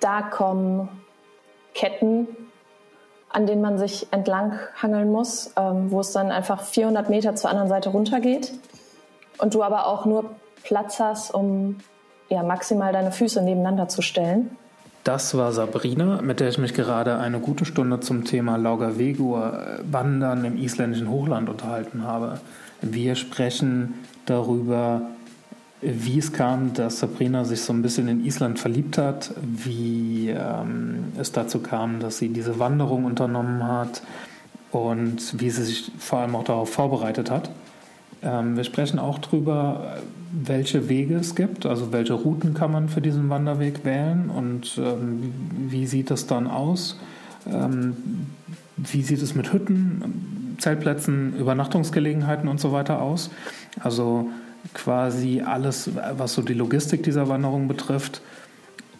da kommen Ketten, an denen man sich entlang hangeln muss, ähm, wo es dann einfach 400 Meter zur anderen Seite runtergeht. Und du aber auch nur Platz hast, um ja, maximal deine Füße nebeneinander zu stellen. Das war Sabrina, mit der ich mich gerade eine gute Stunde zum Thema Laugavegur äh, Wandern im isländischen Hochland unterhalten habe. Wir sprechen darüber, wie es kam, dass Sabrina sich so ein bisschen in Island verliebt hat, wie ähm, es dazu kam, dass sie diese Wanderung unternommen hat und wie sie sich vor allem auch darauf vorbereitet hat. Ähm, wir sprechen auch darüber, welche Wege es gibt, also welche Routen kann man für diesen Wanderweg wählen und ähm, wie sieht es dann aus? Ähm, wie sieht es mit Hütten, Zeltplätzen, Übernachtungsgelegenheiten und so weiter aus? Also quasi alles, was so die Logistik dieser Wanderung betrifft.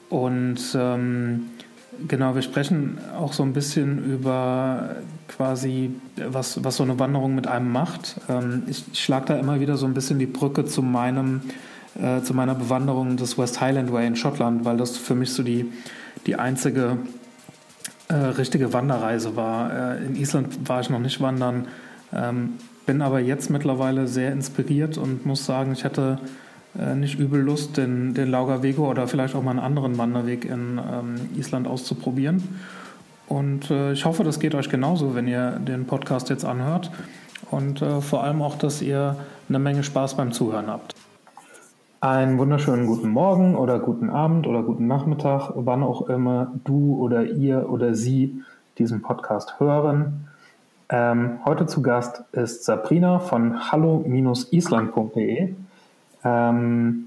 Und ähm, genau, wir sprechen auch so ein bisschen über quasi, was, was so eine Wanderung mit einem macht. Ähm, ich, schlage da immer wieder so ein bisschen die Brücke zu meinem, äh, zu meiner Bewanderung des West Highland Way in Schottland, weil das für mich so die, die einzige äh, richtige Wanderreise war. Äh, in Island war ich noch nicht wandern, ähm, bin aber jetzt mittlerweile sehr inspiriert und muss sagen, ich hätte äh, nicht übel Lust, den, den Laugerwego oder vielleicht auch mal einen anderen Wanderweg in ähm, Island auszuprobieren. Und äh, ich hoffe, das geht euch genauso, wenn ihr den Podcast jetzt anhört. Und äh, vor allem auch, dass ihr eine Menge Spaß beim Zuhören habt. Einen wunderschönen guten Morgen oder guten Abend oder guten Nachmittag, wann auch immer du oder ihr oder sie diesen Podcast hören. Ähm, heute zu Gast ist Sabrina von hallo-island.de, ähm,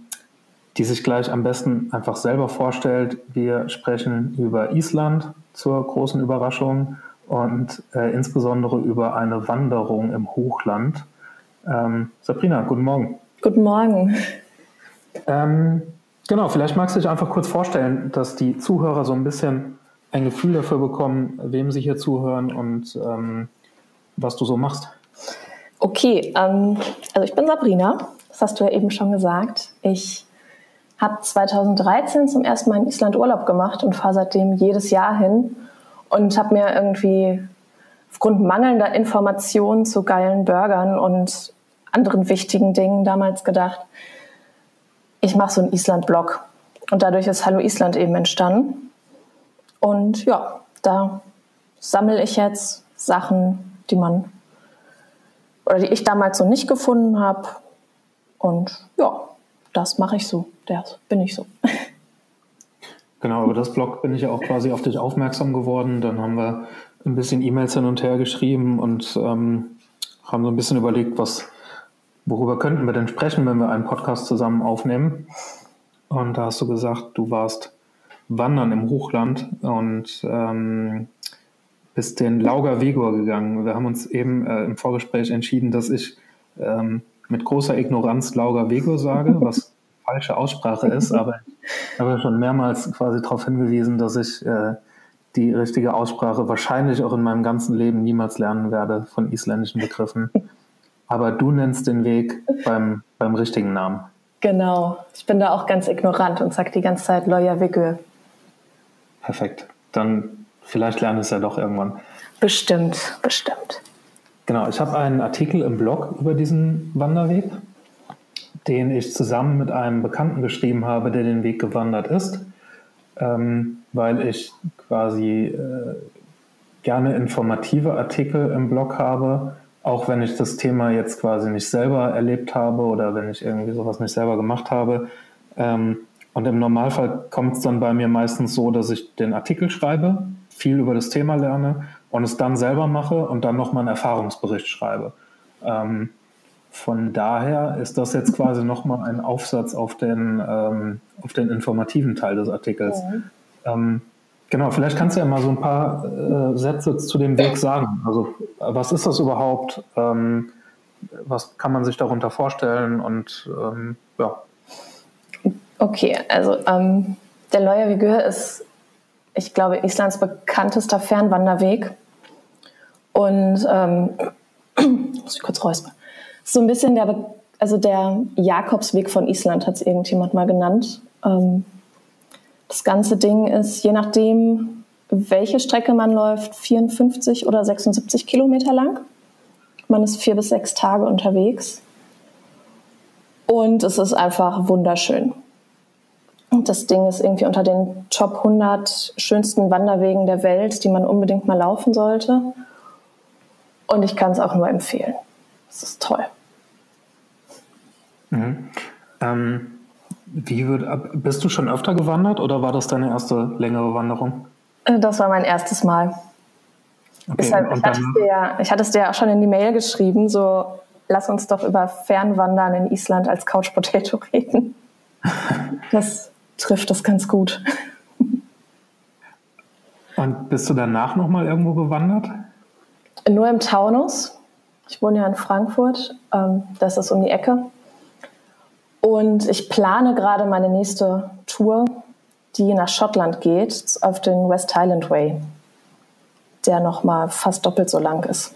die sich gleich am besten einfach selber vorstellt. Wir sprechen über Island, zur großen Überraschung und äh, insbesondere über eine Wanderung im Hochland. Ähm, Sabrina, guten Morgen. Guten Morgen. Ähm, genau, vielleicht magst du dich einfach kurz vorstellen, dass die Zuhörer so ein bisschen ein Gefühl dafür bekommen, wem sie hier zuhören und ähm, was du so machst. Okay, ähm, also ich bin Sabrina, das hast du ja eben schon gesagt. Ich habe 2013 zum ersten Mal in Island Urlaub gemacht und fahre seitdem jedes Jahr hin und habe mir irgendwie aufgrund mangelnder Informationen zu geilen Burgern und anderen wichtigen Dingen damals gedacht, ich mache so einen Island-Blog. Und dadurch ist Hallo Island eben entstanden. Und ja, da sammle ich jetzt Sachen, die man oder die ich damals so nicht gefunden habe. Und ja, das mache ich so. Das bin ich so. Genau, über das Blog bin ich ja auch quasi auf dich aufmerksam geworden. Dann haben wir ein bisschen E-Mails hin und her geschrieben und ähm, haben so ein bisschen überlegt, was, worüber könnten wir denn sprechen, wenn wir einen Podcast zusammen aufnehmen. Und da hast du gesagt, du warst wandern im Hochland und ähm, bist den Lauger Vegor gegangen. Wir haben uns eben äh, im Vorgespräch entschieden, dass ich ähm, mit großer Ignoranz Lauger Vegor sage, was falsche Aussprache ist, aber ich habe schon mehrmals quasi darauf hingewiesen, dass ich äh, die richtige Aussprache wahrscheinlich auch in meinem ganzen Leben niemals lernen werde von isländischen Begriffen. Aber du nennst den Weg beim, beim richtigen Namen. Genau. Ich bin da auch ganz ignorant und sage die ganze Zeit Loya Vigö. Perfekt. Dann vielleicht lerne ich es ja doch irgendwann. Bestimmt, bestimmt. Genau, ich habe einen Artikel im Blog über diesen Wanderweg den ich zusammen mit einem Bekannten geschrieben habe, der den Weg gewandert ist, ähm, weil ich quasi äh, gerne informative Artikel im Blog habe, auch wenn ich das Thema jetzt quasi nicht selber erlebt habe oder wenn ich irgendwie sowas nicht selber gemacht habe. Ähm, und im Normalfall kommt es dann bei mir meistens so, dass ich den Artikel schreibe, viel über das Thema lerne und es dann selber mache und dann nochmal einen Erfahrungsbericht schreibe. Ähm, von daher ist das jetzt quasi nochmal ein Aufsatz auf den, ähm, auf den informativen Teil des Artikels. Ja. Ähm, genau, vielleicht kannst du ja mal so ein paar äh, Sätze zu dem Weg sagen. Also was ist das überhaupt? Ähm, was kann man sich darunter vorstellen? Und ähm, ja. Okay, also ähm, der Loya Vigör ist, ich glaube, Islands bekanntester Fernwanderweg. Und ähm, muss ich kurz räuspern. So ein bisschen der, also der Jakobsweg von Island hat es irgendjemand mal genannt. Ähm, Das ganze Ding ist, je nachdem, welche Strecke man läuft, 54 oder 76 Kilometer lang. Man ist vier bis sechs Tage unterwegs. Und es ist einfach wunderschön. Das Ding ist irgendwie unter den Top 100 schönsten Wanderwegen der Welt, die man unbedingt mal laufen sollte. Und ich kann es auch nur empfehlen. Es ist toll. Mhm. Ähm, wie würd, bist du schon öfter gewandert oder war das deine erste längere Wanderung? Äh, das war mein erstes Mal. Okay, Deshalb, ich, hatte dir, ja, ich hatte es dir ja auch schon in die Mail geschrieben, so lass uns doch über Fernwandern in Island als Couch Potato reden. Das trifft das ganz gut. Und bist du danach nochmal irgendwo gewandert? Nur im Taunus. Ich wohne ja in Frankfurt. Ähm, das ist um die Ecke. Und ich plane gerade meine nächste Tour, die nach Schottland geht, auf den West Highland Way, der nochmal fast doppelt so lang ist.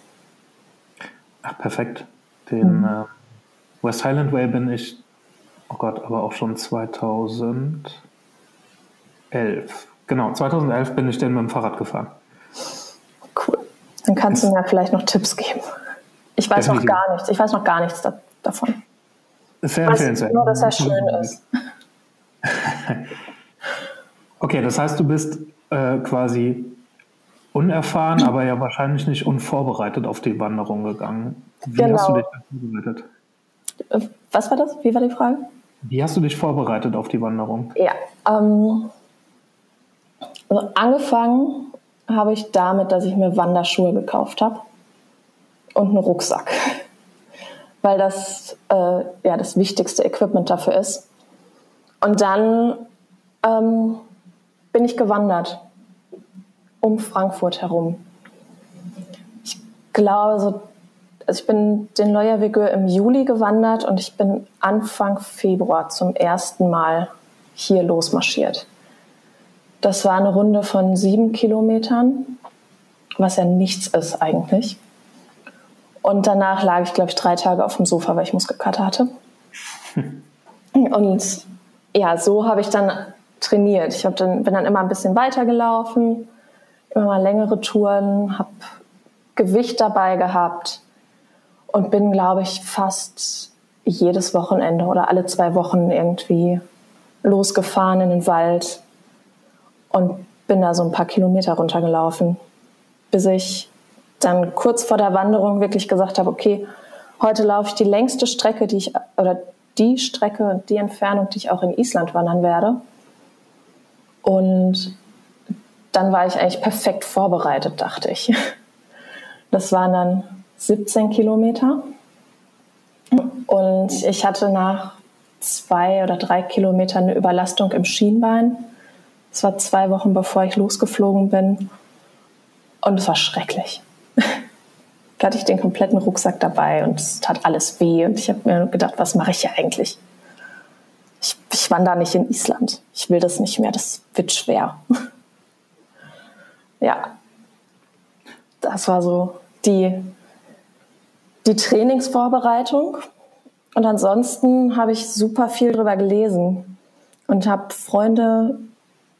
Ach, perfekt. Den mhm. äh, West Highland Way bin ich, oh Gott, aber auch schon 2011. Genau, 2011 bin ich den mit dem Fahrrad gefahren. Cool. Dann kannst du mir vielleicht noch Tipps geben. Ich weiß Definitiv. noch gar nichts. Ich weiß noch gar nichts da, davon. Sehr empfehlenswert. Nur, dass er schön ist. okay, das heißt, du bist äh, quasi unerfahren, aber ja wahrscheinlich nicht unvorbereitet auf die Wanderung gegangen. Wie genau. hast du dich vorbereitet? Äh, was war das? Wie war die Frage? Wie hast du dich vorbereitet auf die Wanderung? Ja, ähm, also angefangen habe ich damit, dass ich mir Wanderschuhe gekauft habe und einen Rucksack weil das äh, ja das wichtigste Equipment dafür ist. Und dann ähm, bin ich gewandert um Frankfurt herum. Ich glaube, so, also ich bin den Leuerwege im Juli gewandert und ich bin Anfang Februar zum ersten Mal hier losmarschiert. Das war eine Runde von sieben Kilometern, was ja nichts ist eigentlich. Und danach lag ich, glaube ich, drei Tage auf dem Sofa, weil ich Muskelkater hatte. Und ja, so habe ich dann trainiert. Ich dann, bin dann immer ein bisschen weitergelaufen, immer mal längere Touren, habe Gewicht dabei gehabt und bin, glaube ich, fast jedes Wochenende oder alle zwei Wochen irgendwie losgefahren in den Wald und bin da so ein paar Kilometer runtergelaufen, bis ich dann kurz vor der Wanderung wirklich gesagt habe, okay, heute laufe ich die längste Strecke, die ich, oder die Strecke und die Entfernung, die ich auch in Island wandern werde. Und dann war ich eigentlich perfekt vorbereitet, dachte ich. Das waren dann 17 Kilometer. Und ich hatte nach zwei oder drei Kilometern eine Überlastung im Schienbein. Es war zwei Wochen bevor ich losgeflogen bin. Und es war schrecklich. da hatte ich den kompletten Rucksack dabei und es tat alles weh. Und ich habe mir gedacht, was mache ich hier eigentlich? Ich, ich wandere nicht in Island. Ich will das nicht mehr. Das wird schwer. ja, das war so die, die Trainingsvorbereitung. Und ansonsten habe ich super viel darüber gelesen und habe Freunde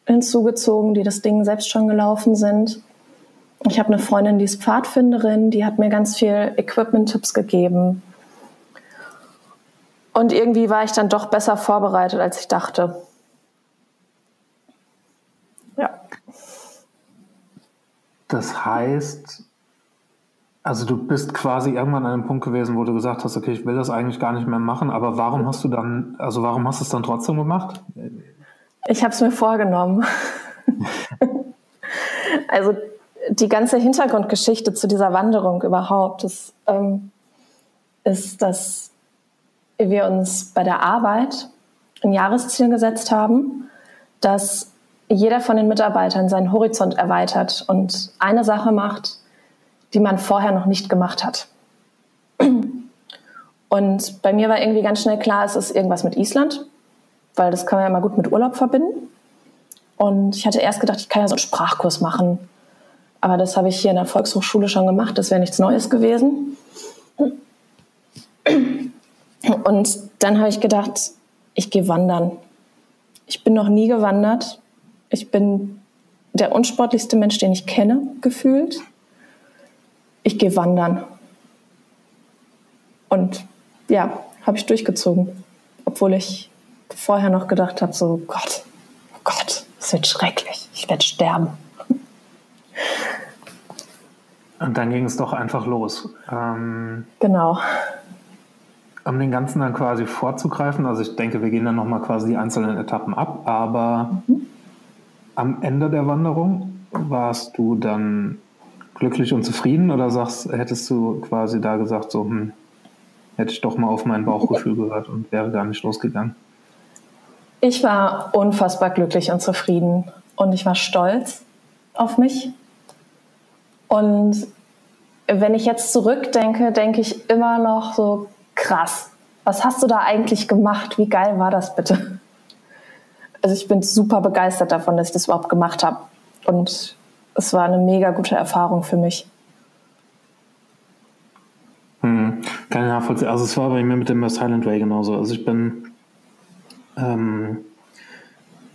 hinzugezogen, die das Ding selbst schon gelaufen sind ich habe eine Freundin, die ist Pfadfinderin, die hat mir ganz viel Equipment-Tipps gegeben. Und irgendwie war ich dann doch besser vorbereitet, als ich dachte. Ja. Das heißt, also du bist quasi irgendwann an einem Punkt gewesen, wo du gesagt hast, okay, ich will das eigentlich gar nicht mehr machen, aber warum hast du dann, also warum hast du es dann trotzdem gemacht? Ich habe es mir vorgenommen. also die ganze Hintergrundgeschichte zu dieser Wanderung überhaupt ist, ähm, ist, dass wir uns bei der Arbeit ein Jahresziel gesetzt haben, dass jeder von den Mitarbeitern seinen Horizont erweitert und eine Sache macht, die man vorher noch nicht gemacht hat. Und bei mir war irgendwie ganz schnell klar, es ist irgendwas mit Island, weil das kann man ja immer gut mit Urlaub verbinden. Und ich hatte erst gedacht, ich kann ja so einen Sprachkurs machen aber das habe ich hier in der Volkshochschule schon gemacht. Das wäre nichts Neues gewesen. Und dann habe ich gedacht, ich gehe wandern. Ich bin noch nie gewandert Ich bin der unsportlichste Mensch, den ich kenne, gefühlt. Ich gehe wandern. Und ja, habe ich durchgezogen. Obwohl ich vorher noch gedacht habe, so Gott, oh Gott, es wird schrecklich. Ich werde sterben. Und dann ging es doch einfach los. Ähm, genau. Um den Ganzen dann quasi vorzugreifen, also ich denke, wir gehen dann nochmal quasi die einzelnen Etappen ab, aber mhm. am Ende der Wanderung warst du dann glücklich und zufrieden oder sagst, hättest du quasi da gesagt, so, hm, hätte ich doch mal auf mein Bauchgefühl gehört und wäre gar nicht losgegangen? Ich war unfassbar glücklich und zufrieden und ich war stolz auf mich. Und wenn ich jetzt zurückdenke, denke ich immer noch so krass. Was hast du da eigentlich gemacht? Wie geil war das bitte? Also ich bin super begeistert davon, dass ich das überhaupt gemacht habe. Und es war eine mega gute Erfahrung für mich. Hm, kann ich nachvollziehen. Also es war bei mir mit dem Silent Way genauso. Also ich bin ähm,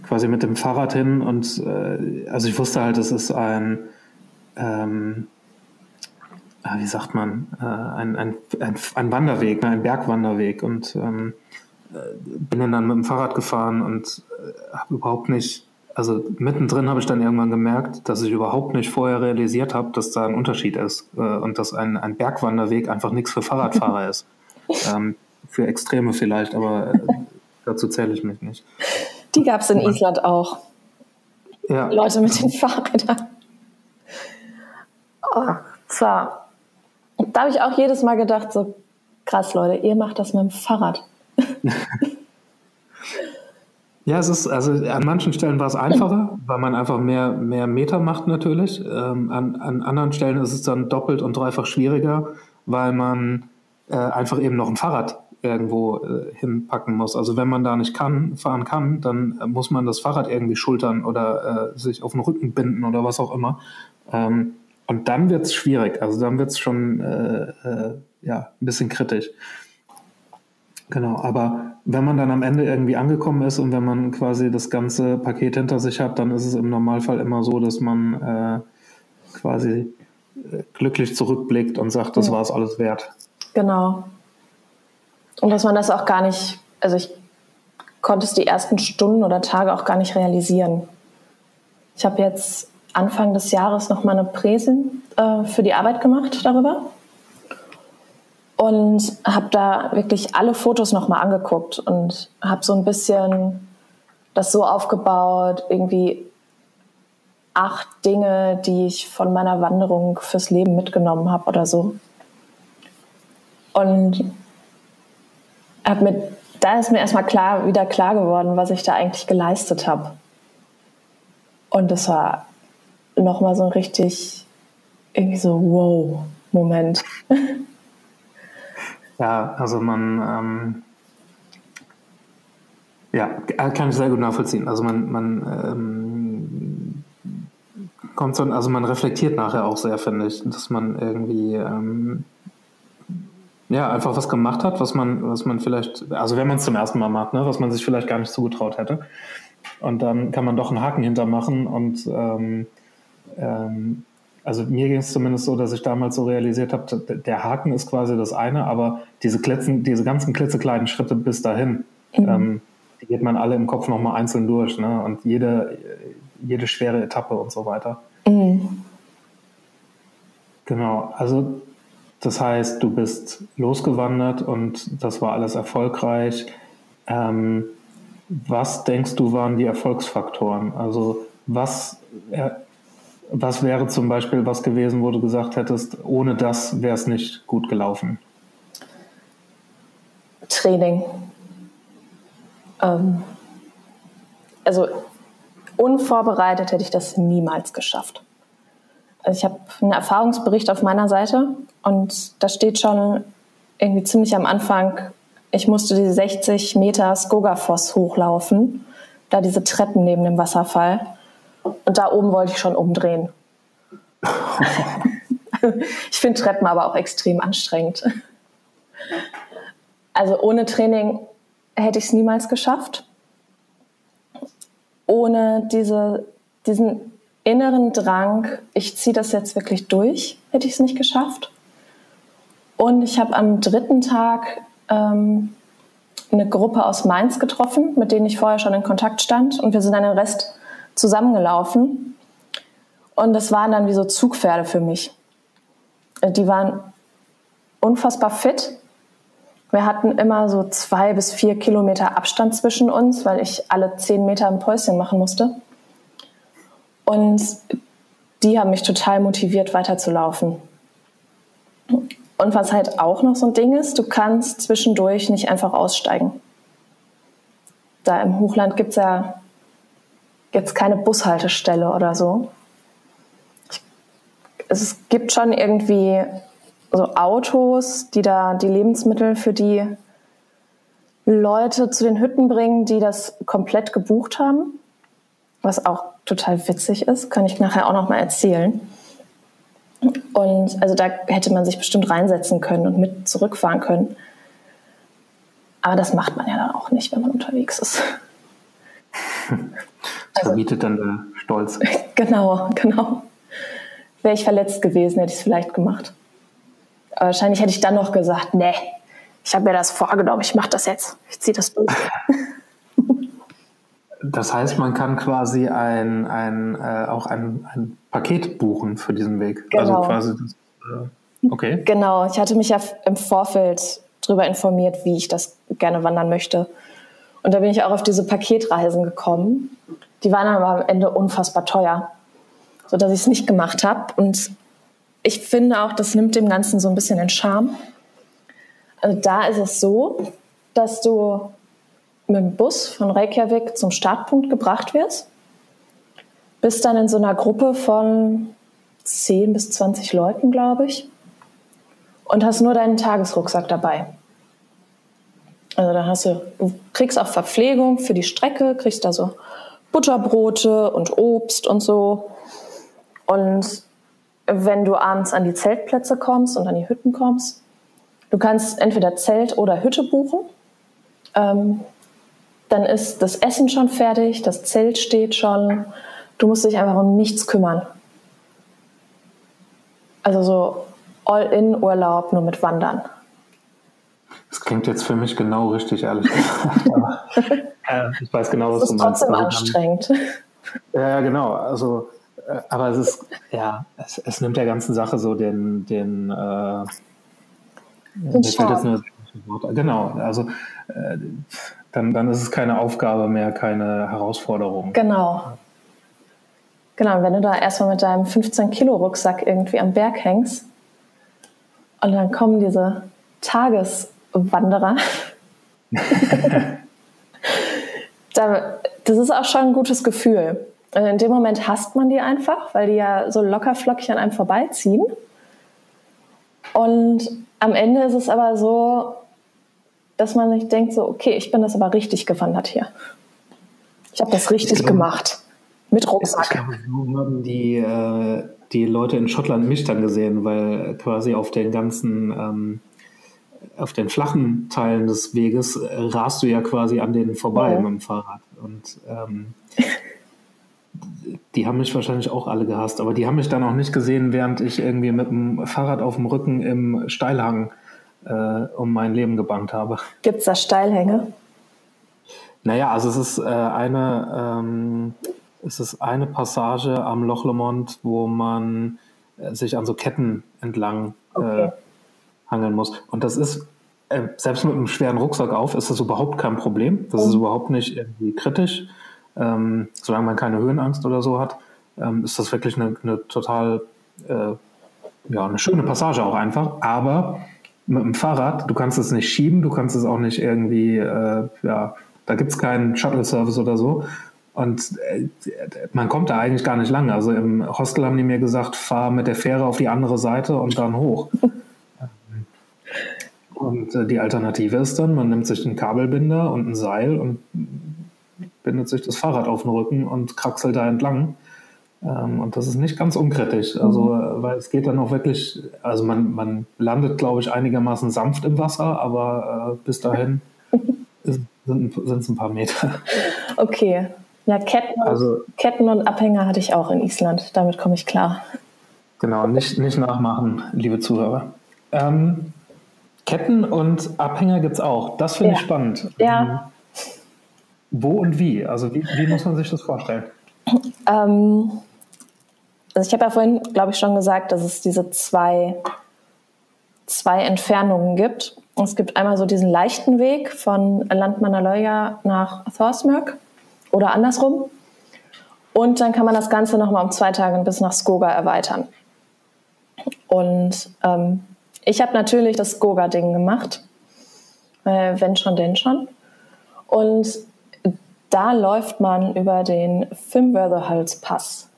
quasi mit dem Fahrrad hin und äh, also ich wusste halt, es ist ein ähm, ah, wie sagt man, äh, ein, ein, ein, ein, Wanderweg, ne, ein Bergwanderweg und ähm, äh, bin dann mit dem Fahrrad gefahren und äh, habe überhaupt nicht also mittendrin habe ich dann irgendwann gemerkt, dass ich überhaupt nicht vorher realisiert habe, dass da ein Unterschied ist äh, und dass ein, ein Bergwanderweg einfach nichts für Fahrradfahrer ist. Ähm, für Extreme vielleicht, aber äh, dazu zähle ich mich nicht. Die gab es in Island auch. Ja. Leute mit den Fahrrädern. Oh, so. da habe ich auch jedes Mal gedacht, so krass, Leute, ihr macht das mit dem Fahrrad. Ja, es ist, also an manchen Stellen war es einfacher, weil man einfach mehr, mehr Meter macht natürlich. Ähm, an, an anderen Stellen ist es dann doppelt und dreifach schwieriger, weil man äh, einfach eben noch ein Fahrrad irgendwo äh, hinpacken muss. Also wenn man da nicht kann, fahren kann, dann äh, muss man das Fahrrad irgendwie schultern oder äh, sich auf den Rücken binden oder was auch immer. Ähm, und dann wird es schwierig. Also dann wird es schon äh, äh, ja, ein bisschen kritisch. Genau, aber wenn man dann am Ende irgendwie angekommen ist und wenn man quasi das ganze Paket hinter sich hat, dann ist es im Normalfall immer so, dass man äh, quasi äh, glücklich zurückblickt und sagt, das ja. war es alles wert. Genau. Und dass man das auch gar nicht, also ich konnte es die ersten Stunden oder Tage auch gar nicht realisieren. Ich habe jetzt Anfang des Jahres noch mal eine Präsen äh, für die Arbeit gemacht darüber und habe da wirklich alle Fotos nochmal angeguckt und habe so ein bisschen das so aufgebaut, irgendwie acht Dinge, die ich von meiner Wanderung fürs Leben mitgenommen habe oder so. Und hab mit, da ist mir erstmal klar, wieder klar geworden, was ich da eigentlich geleistet habe. Und das war nochmal so ein richtig, irgendwie so, wow, Moment. Ja, also man, ähm, ja, kann ich sehr gut nachvollziehen. Also man, man ähm, kommt so, also man reflektiert nachher auch sehr, finde ich, dass man irgendwie ähm, ja einfach was gemacht hat, was man, was man vielleicht, also wenn man es zum ersten Mal macht, ne, was man sich vielleicht gar nicht zugetraut hätte. Und dann kann man doch einen Haken hintermachen und ähm, ähm, also mir ging es zumindest so, dass ich damals so realisiert habe, der Haken ist quasi das eine, aber diese, Klitzen, diese ganzen klitzekleinen Schritte bis dahin, mhm. ähm, die geht man alle im Kopf nochmal einzeln durch. Ne? Und jede, jede schwere Etappe und so weiter. Mhm. Genau, also das heißt, du bist losgewandert und das war alles erfolgreich. Ähm, was denkst du waren die Erfolgsfaktoren? Also was was wäre zum Beispiel was gewesen, wo du gesagt hättest, ohne das wäre es nicht gut gelaufen? Training. Ähm, also unvorbereitet hätte ich das niemals geschafft. Also ich habe einen Erfahrungsbericht auf meiner Seite und da steht schon irgendwie ziemlich am Anfang, ich musste die 60 Meter Skogafoss hochlaufen, da diese Treppen neben dem Wasserfall. Und da oben wollte ich schon umdrehen. ich finde Treppen aber auch extrem anstrengend. Also ohne Training hätte ich es niemals geschafft. ohne diese, diesen inneren Drang, ich ziehe das jetzt wirklich durch, hätte ich es nicht geschafft. Und ich habe am dritten Tag ähm, eine Gruppe aus Mainz getroffen, mit denen ich vorher schon in Kontakt stand. Und wir sind dann den Rest zusammengelaufen. Und das waren dann wie so Zugpferde für mich. Die waren unfassbar fit. Wir hatten immer so zwei bis vier Kilometer Abstand zwischen uns, weil ich alle zehn Meter ein Päuschen machen musste. Und die haben mich total motiviert, weiterzulaufen. Und was halt auch noch so ein Ding ist, du kannst zwischendurch nicht einfach aussteigen. Da im Hochland gibt es ja jetzt keine Bushaltestelle oder so. Es gibt schon irgendwie so Autos, die da die Lebensmittel für die Leute zu den Hütten bringen, die das komplett gebucht haben. Was auch total witzig ist, kann ich nachher auch noch mal erzählen. Und also da hätte man sich bestimmt reinsetzen können und mit zurückfahren können. Aber das macht man ja dann auch nicht, wenn man unterwegs ist. Das verbietet dann der Stolz. Genau, genau. Wäre ich verletzt gewesen, hätte ich es vielleicht gemacht. Aber wahrscheinlich hätte ich dann noch gesagt, nee, ich habe mir das vorgenommen, ich mache das jetzt, ich ziehe das durch. Das heißt, man kann quasi ein, ein, äh, auch ein, ein Paket buchen für diesen Weg. Also genau. Also quasi das, äh, okay. Genau, ich hatte mich ja im Vorfeld darüber informiert, wie ich das gerne wandern möchte. Und da bin ich auch auf diese Paketreisen gekommen. Die waren aber am Ende unfassbar teuer, sodass ich es nicht gemacht habe. Und ich finde auch, das nimmt dem Ganzen so ein bisschen den Charme. Also da ist es so, dass du mit dem Bus von Reykjavik zum Startpunkt gebracht wirst, bist dann in so einer Gruppe von 10 bis 20 Leuten, glaube ich, und hast nur deinen Tagesrucksack dabei. Also dann hast du, du kriegst auch Verpflegung für die Strecke, kriegst da so Butterbrote und Obst und so. Und wenn du abends an die Zeltplätze kommst und an die Hütten kommst, du kannst entweder Zelt oder Hütte buchen. Ähm, dann ist das Essen schon fertig, das Zelt steht schon. Du musst dich einfach um nichts kümmern. Also so All-in-Urlaub nur mit Wandern. Das klingt jetzt für mich genau richtig, ehrlich gesagt. Aber, äh, ich weiß genau, was du meinst. Es ist trotzdem also, anstrengend. Ja, genau. Also, äh, aber es ist, ja, es, es, nimmt der ganzen Sache so den, den, äh, den Charme. Genau, also äh, dann, dann ist es keine Aufgabe mehr, keine Herausforderung. Genau. Genau, wenn du da erstmal mit deinem 15-Kilo-Rucksack irgendwie am Berg hängst und dann kommen diese Tageswanderer. das ist auch schon ein gutes Gefühl. Also in dem Moment hasst man die einfach, weil die ja so locker flockig an einem vorbeiziehen. Und am Ende ist es aber so, dass man sich denkt, so, okay, ich bin das aber richtig gewandert hier. Ich habe das richtig glaube, gemacht. Mit Rucksack. Ich glaube, so haben die, äh, die Leute in Schottland mich dann gesehen, weil quasi auf den ganzen, ähm, auf den flachen Teilen des Weges äh, rast du ja quasi an denen vorbei ja. mit dem Fahrrad. Und ähm, die haben mich wahrscheinlich auch alle gehasst, aber die haben mich dann auch nicht gesehen, während ich irgendwie mit dem Fahrrad auf dem Rücken im Steilhang äh, um mein Leben gebannt habe. Gibt es da Steilhänge? Naja, also es ist äh, eine ähm, es ist eine Passage am Loch Lomond, wo man äh, sich an so Ketten entlang äh, okay. Hangeln muss. Und das ist äh, selbst mit einem schweren Rucksack auf, ist das überhaupt kein Problem. Das mhm. ist überhaupt nicht irgendwie kritisch. Ähm, solange man keine Höhenangst oder so hat, ähm, ist das wirklich eine, eine total äh, ja, eine schöne Passage auch einfach. Aber mit dem Fahrrad, du kannst es nicht schieben, du kannst es auch nicht irgendwie, äh, ja, da gibt es keinen Shuttle-Service oder so. Und äh, man kommt da eigentlich gar nicht lang. Also im Hostel haben die mir gesagt, fahr mit der Fähre auf die andere Seite und dann hoch. und äh, die Alternative ist dann, man nimmt sich einen Kabelbinder und ein Seil und bindet sich das Fahrrad auf den Rücken und kraxelt da entlang. Ähm, und das ist nicht ganz unkritisch. Also, mhm. weil es geht dann auch wirklich, also man, man landet, glaube ich, einigermaßen sanft im Wasser, aber äh, bis dahin sind es ein paar Meter. Okay. Ja, Ketten, also, Ketten und Abhänger hatte ich auch in Island. Damit komme ich klar. Genau, nicht, nicht nachmachen, liebe Zuhörer. Ähm, Ketten und Abhänger gibt es auch. Das finde ja. ich spannend. Ja. Ähm, wo und wie? Also wie, wie muss man sich das vorstellen? Ähm, also ich habe ja vorhin, glaube ich, schon gesagt, dass es diese zwei, zwei Entfernungen gibt. Es gibt einmal so diesen leichten Weg von Landmannalöya nach Thorsmörk oder andersrum. Und dann kann man das Ganze nochmal um zwei Tage bis nach Skoga erweitern. Und ähm, ich habe natürlich das Skoga-Ding gemacht, äh, wenn schon, denn schon. Und da läuft man über den Fimmwörtherhalspass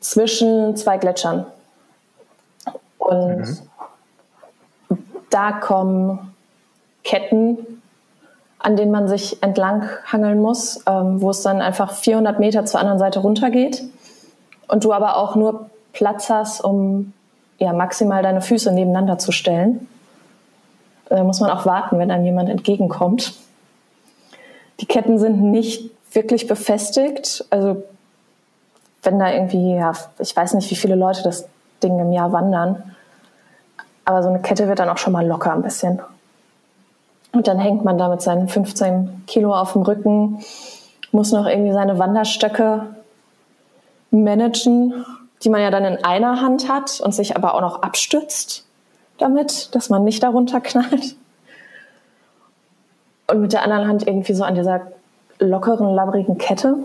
zwischen zwei Gletschern. Und mhm. da kommen Ketten, an denen man sich entlang hangeln muss, ähm, wo es dann einfach 400 Meter zur anderen Seite runtergeht. Und du aber auch nur Platz hast, um ja, maximal deine Füße nebeneinander zu stellen. Da muss man auch warten, wenn einem jemand entgegenkommt. Die Ketten sind nicht wirklich befestigt. Also wenn da irgendwie, ja, ich weiß nicht, wie viele Leute das Ding im Jahr wandern, aber so eine Kette wird dann auch schon mal locker ein bisschen. Und dann hängt man da mit seinen 15 Kilo auf dem Rücken, muss noch irgendwie seine Wanderstöcke managen, die man ja dann in einer Hand hat und sich aber auch noch abstützt damit, dass man nicht darunter knallt und mit der anderen Hand irgendwie so an dieser lockeren, labbrigen Kette.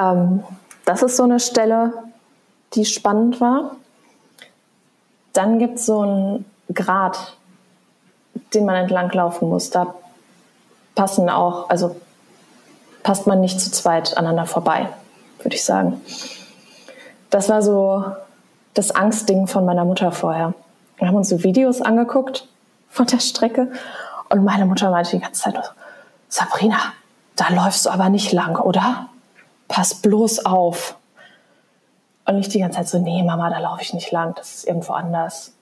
Ähm, das ist so eine Stelle, die spannend war. Dann gibt es so einen Grat, den man entlang laufen muss. Da passen auch, also passt man nicht zu zweit aneinander vorbei, würde ich sagen. Das war so das Angstding von meiner Mutter vorher. Wir haben uns so Videos angeguckt von der Strecke und meine Mutter meinte die ganze Zeit, Sabrina, da läufst du aber nicht lang, oder? Pass bloß auf. Und ich die ganze Zeit so, nee, Mama, da laufe ich nicht lang, das ist irgendwo anders.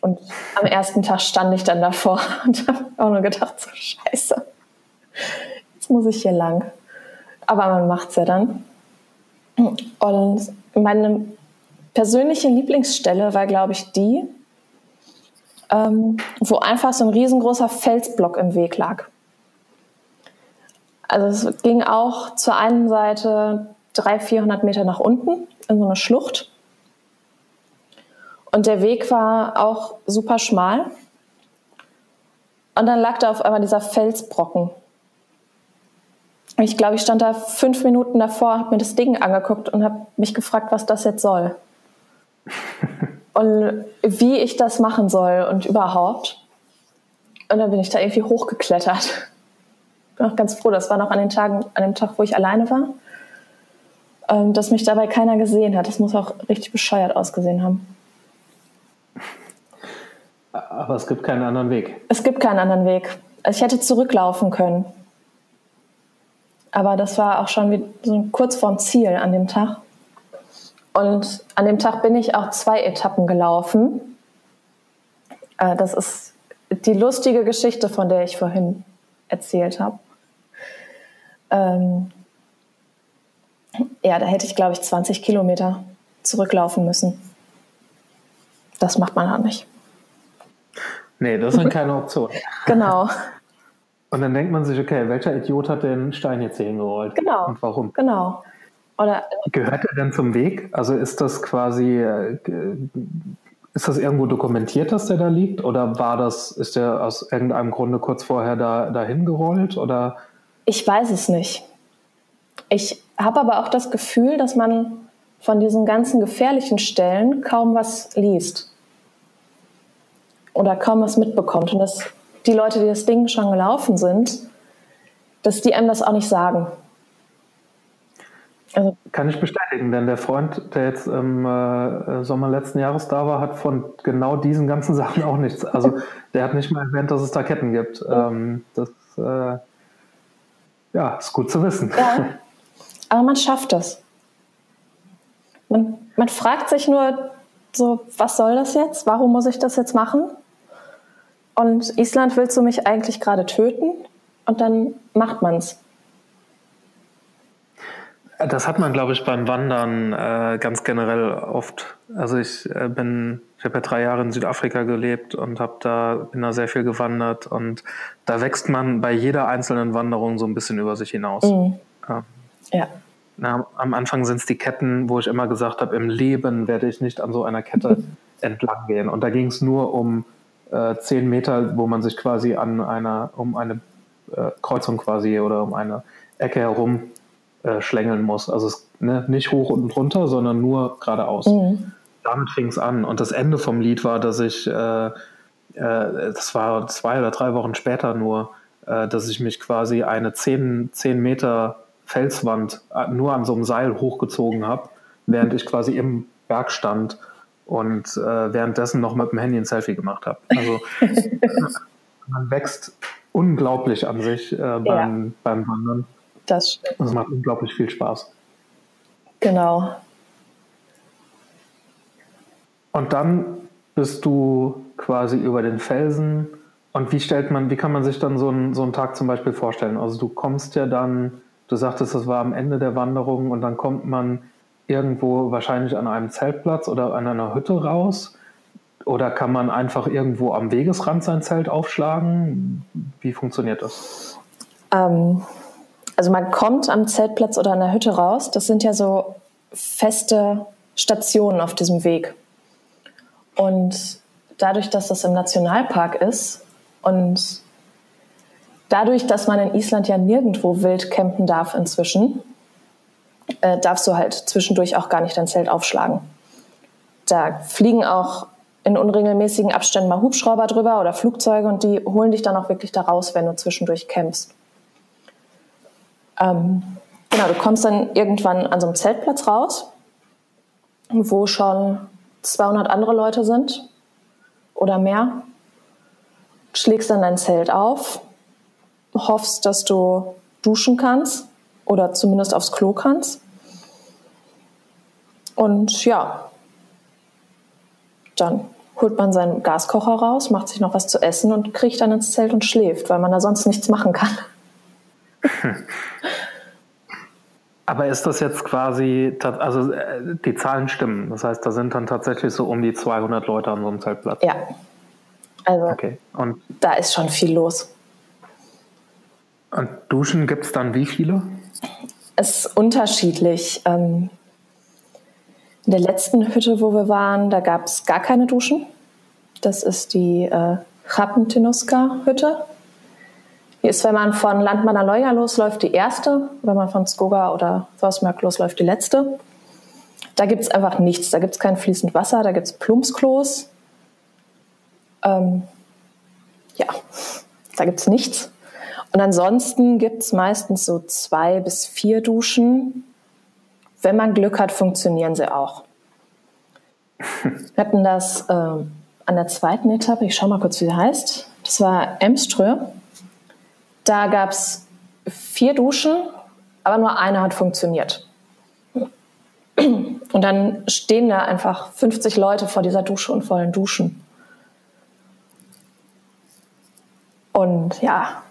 Und am ersten Tag stand ich dann davor und habe auch nur gedacht, so scheiße, jetzt muss ich hier lang. Aber man macht es ja dann. Und meine persönliche Lieblingsstelle war, glaube ich, die, ähm, wo einfach so ein riesengroßer Felsblock im Weg lag. Also es ging auch zur einen Seite 300, 400 Meter nach unten in so eine Schlucht. Und der Weg war auch super schmal. Und dann lag da auf einmal dieser Felsbrocken. Ich glaube, ich stand da fünf Minuten davor, habe mir das Ding angeguckt und habe mich gefragt, was das jetzt soll. und wie ich das machen soll und überhaupt. Und dann bin ich da irgendwie hochgeklettert. Bin auch ganz froh, das war noch an den Tagen, an dem Tag, wo ich alleine war, ähm, dass mich dabei keiner gesehen hat. Das muss auch richtig bescheuert ausgesehen haben. Aber es gibt keinen anderen Weg. Es gibt keinen anderen Weg. Also ich hätte zurücklaufen können. Aber das war auch schon wie so kurz vorm Ziel an dem Tag. Und an dem Tag bin ich auch zwei Etappen gelaufen. Äh, das ist die lustige Geschichte, von der ich vorhin erzählt habe. Ähm ja, da hätte ich, glaube ich, 20 Kilometer zurücklaufen müssen. Das macht man halt nicht. Nee, das sind keine Optionen. genau. Und dann denkt man sich, okay, welcher Idiot hat den Stein jetzt hier hingerollt? Genau. Und warum? Genau. Oder, Gehört er denn zum Weg? Also ist das quasi, äh, ist das irgendwo dokumentiert, dass der da liegt? Oder war das, ist der aus irgendeinem Grunde kurz vorher da, dahin gerollt? Oder? Ich weiß es nicht. Ich habe aber auch das Gefühl, dass man von diesen ganzen gefährlichen Stellen kaum was liest. Oder kaum was mitbekommt. Und dass die Leute, die das Ding schon gelaufen sind, dass die einem das auch nicht sagen. Also, Kann ich bestätigen, denn der Freund, der jetzt im äh, Sommer letzten Jahres da war, hat von genau diesen ganzen Sachen auch nichts. Also der hat nicht mal erwähnt, dass es da Ketten gibt. Ähm, das äh, ja, ist gut zu wissen. Ja, aber man schafft es. Man, man fragt sich nur so, was soll das jetzt? Warum muss ich das jetzt machen? Und Island willst du mich eigentlich gerade töten? Und dann macht man es. Das hat man, glaube ich, beim Wandern äh, ganz generell oft. Also ich äh, bin, ich habe ja drei Jahre in Südafrika gelebt und habe da bin da sehr viel gewandert und da wächst man bei jeder einzelnen Wanderung so ein bisschen über sich hinaus. Mhm. Ja. ja. Na, am Anfang sind es die Ketten, wo ich immer gesagt habe, im Leben werde ich nicht an so einer Kette entlang gehen. Und da ging es nur um äh, zehn Meter, wo man sich quasi an einer, um eine äh, Kreuzung quasi oder um eine Ecke herum äh, schlängeln muss. Also es, ne, nicht hoch und runter, sondern nur geradeaus. Mhm. Damit fing es an. Und das Ende vom Lied war, dass ich, äh, äh, das war zwei oder drei Wochen später nur, äh, dass ich mich quasi eine zehn, zehn Meter Felswand nur an so einem Seil hochgezogen habe, während ich quasi im Berg stand und äh, währenddessen noch mit dem Handy ein Selfie gemacht habe. Also man wächst unglaublich an sich äh, beim, ja. beim Wandern. Das stimmt. Das macht unglaublich viel Spaß. Genau. Und dann bist du quasi über den Felsen. Und wie stellt man, wie kann man sich dann so einen, so einen Tag zum Beispiel vorstellen? Also du kommst ja dann, du sagtest, das war am Ende der Wanderung und dann kommt man irgendwo wahrscheinlich an einem Zeltplatz oder an einer Hütte raus? Oder kann man einfach irgendwo am Wegesrand sein Zelt aufschlagen? Wie funktioniert das? Ähm, also man kommt am Zeltplatz oder an der Hütte raus. Das sind ja so feste Stationen auf diesem Weg. Und dadurch, dass das im Nationalpark ist und dadurch, dass man in Island ja nirgendwo wild campen darf inzwischen, äh, darfst du halt zwischendurch auch gar nicht dein Zelt aufschlagen. Da fliegen auch in unregelmäßigen Abständen mal Hubschrauber drüber oder Flugzeuge und die holen dich dann auch wirklich da raus, wenn du zwischendurch campst. Ähm, genau, du kommst dann irgendwann an so einem Zeltplatz raus, wo schon 200 andere Leute sind oder mehr. Schlägst dann dein Zelt auf, hoffst, dass du duschen kannst oder zumindest aufs Klo kannst. Und ja, dann holt man seinen Gaskocher raus, macht sich noch was zu essen und kriegt dann ins Zelt und schläft, weil man da sonst nichts machen kann. Aber ist das jetzt quasi, also äh, die Zahlen stimmen, das heißt, da sind dann tatsächlich so um die 200 Leute an so einem Zeltplatz? Ja. Also okay. und da ist schon viel los. Und Duschen gibt es dann wie viele? Es ist unterschiedlich. Ähm, in der letzten Hütte, wo wir waren, da gab es gar keine Duschen. Das ist die äh, Chapentinoska-Hütte. Die ist, wenn man von Landmannaloja losläuft, die erste. Wenn man von Skoga oder Thorsmark losläuft, die letzte. Da gibt es einfach nichts. Da gibt es kein fließend Wasser, da gibt es Plumpsklos. Ähm, ja, da gibt es nichts. Und ansonsten gibt es meistens so zwei bis vier Duschen. Wenn man Glück hat, funktionieren sie auch. Wir hatten das äh, an der zweiten Etappe, ich schaue mal kurz, wie sie heißt. Das war Emströ. Da gab es vier Duschen, aber nur eine hat funktioniert. Und dann stehen da einfach 50 Leute vor dieser Dusche und wollen duschen. Und ja,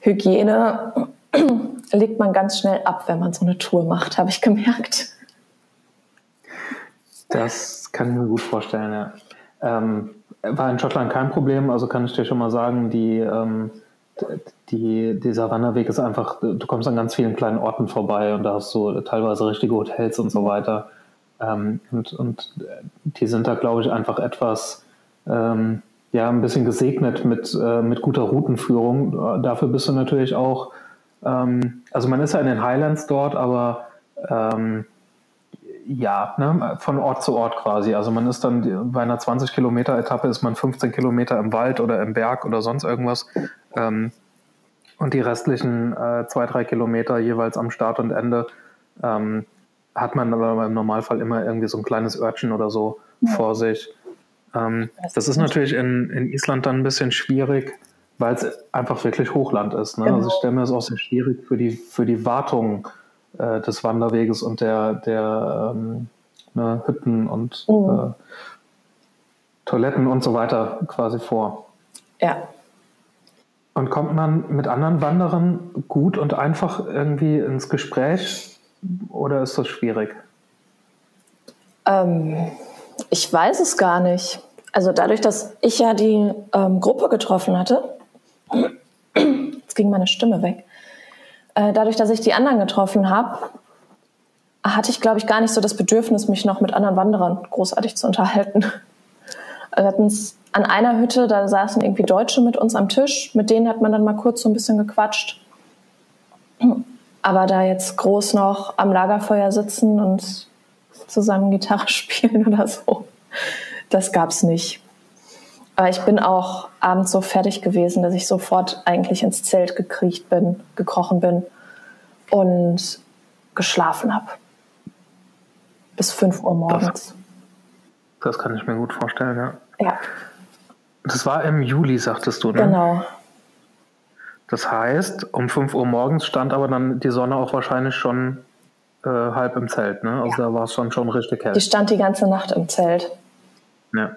Hygiene legt man ganz schnell ab, wenn man so eine Tour macht, habe ich gemerkt. Das kann ich mir gut vorstellen, ja. Ähm, war in Schottland kein Problem, also kann ich dir schon mal sagen, die, ähm, die, dieser Wanderweg ist einfach, du kommst an ganz vielen kleinen Orten vorbei und da hast du teilweise richtige Hotels und so weiter. Ähm, und, und die sind da, glaube ich, einfach etwas, ähm, ja, ein bisschen gesegnet mit, äh, mit guter Routenführung. Dafür bist du natürlich auch, ähm, also man ist ja in den Highlands dort, aber ähm, ja, ne, von Ort zu Ort quasi. Also man ist dann bei einer 20 Kilometer Etappe ist man 15 Kilometer im Wald oder im Berg oder sonst irgendwas. Ähm, und die restlichen äh, zwei, drei Kilometer jeweils am Start und Ende ähm, hat man aber im Normalfall immer irgendwie so ein kleines Örtchen oder so ja. vor sich. Ähm, das ist natürlich in, in Island dann ein bisschen schwierig, weil es einfach wirklich Hochland ist. Ne? Genau. Also ich stelle mir das auch sehr schwierig für die, für die Wartung äh, des Wanderweges und der, der ähm, ne, Hütten und mhm. äh, Toiletten und so weiter quasi vor. Ja. Und kommt man mit anderen Wanderern gut und einfach irgendwie ins Gespräch oder ist das schwierig? Ähm, ich weiß es gar nicht. Also dadurch, dass ich ja die ähm, Gruppe getroffen hatte, jetzt ging meine Stimme weg, äh, dadurch, dass ich die anderen getroffen habe, hatte ich, glaube ich, gar nicht so das Bedürfnis, mich noch mit anderen Wanderern großartig zu unterhalten. Wir hatten es an einer Hütte, da saßen irgendwie Deutsche mit uns am Tisch. Mit denen hat man dann mal kurz so ein bisschen gequatscht. Aber da jetzt groß noch am Lagerfeuer sitzen und zusammen Gitarre spielen oder so, das gab's nicht. Aber ich bin auch abends so fertig gewesen, dass ich sofort eigentlich ins Zelt gekriecht bin, gekrochen bin und geschlafen habe. Bis 5 Uhr morgens. Das, das kann ich mir gut vorstellen, ja. Ja. Das war im Juli, sagtest du, ne? Genau. Das heißt, um 5 Uhr morgens stand aber dann die Sonne auch wahrscheinlich schon äh, halb im Zelt, ne? Also ja. da war es schon, schon richtig hell. Die stand die ganze Nacht im Zelt. Ja.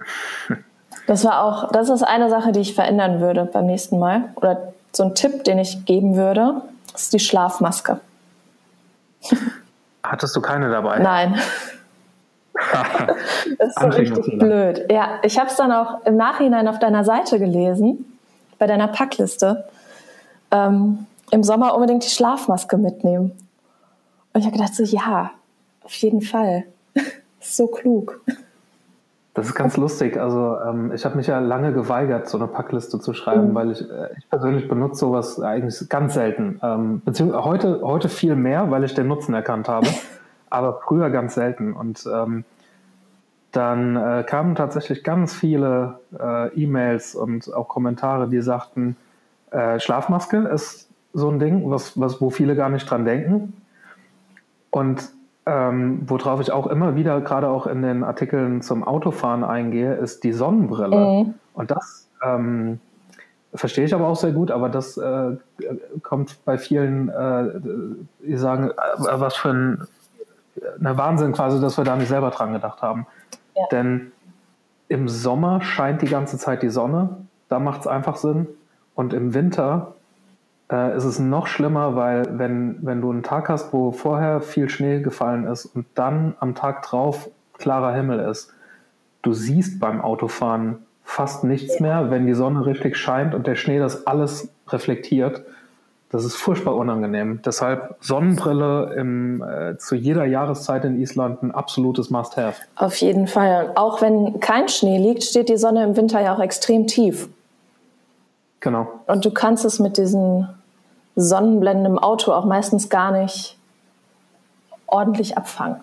das war auch, das ist eine Sache, die ich verändern würde beim nächsten Mal. Oder so ein Tipp, den ich geben würde, ist die Schlafmaske. Hattest du keine dabei? Nein. das ist so richtig blöd. Ja, ich habe es dann auch im Nachhinein auf deiner Seite gelesen, bei deiner Packliste. Ähm, Im Sommer unbedingt die Schlafmaske mitnehmen. Und ich habe gedacht, so ja, auf jeden Fall. so klug. Das ist ganz lustig. Also ähm, ich habe mich ja lange geweigert, so eine Packliste zu schreiben, mhm. weil ich, äh, ich persönlich benutze sowas eigentlich ganz selten. Ähm, beziehungsweise heute, heute viel mehr, weil ich den Nutzen erkannt habe, aber früher ganz selten. Und ähm, dann äh, kamen tatsächlich ganz viele äh, E-Mails und auch Kommentare, die sagten, äh, Schlafmaske ist so ein Ding, was, was, wo viele gar nicht dran denken. Und ähm, worauf ich auch immer wieder, gerade auch in den Artikeln zum Autofahren eingehe, ist die Sonnenbrille. Mhm. Und das ähm, verstehe ich aber auch sehr gut, aber das äh, kommt bei vielen, äh, die sagen, äh, was für ein, ein Wahnsinn quasi, dass wir da nicht selber dran gedacht haben. Ja. Denn im Sommer scheint die ganze Zeit die Sonne, da macht es einfach Sinn. Und im Winter äh, ist es noch schlimmer, weil wenn, wenn du einen Tag hast, wo vorher viel Schnee gefallen ist und dann am Tag drauf klarer Himmel ist, du siehst beim Autofahren fast nichts mehr, wenn die Sonne richtig scheint und der Schnee das alles reflektiert. Das ist furchtbar unangenehm. Deshalb Sonnenbrille im, äh, zu jeder Jahreszeit in Island ein absolutes Must-Have. Auf jeden Fall. Auch wenn kein Schnee liegt, steht die Sonne im Winter ja auch extrem tief. Genau. Und du kannst es mit diesen Sonnenblenden im Auto auch meistens gar nicht ordentlich abfangen.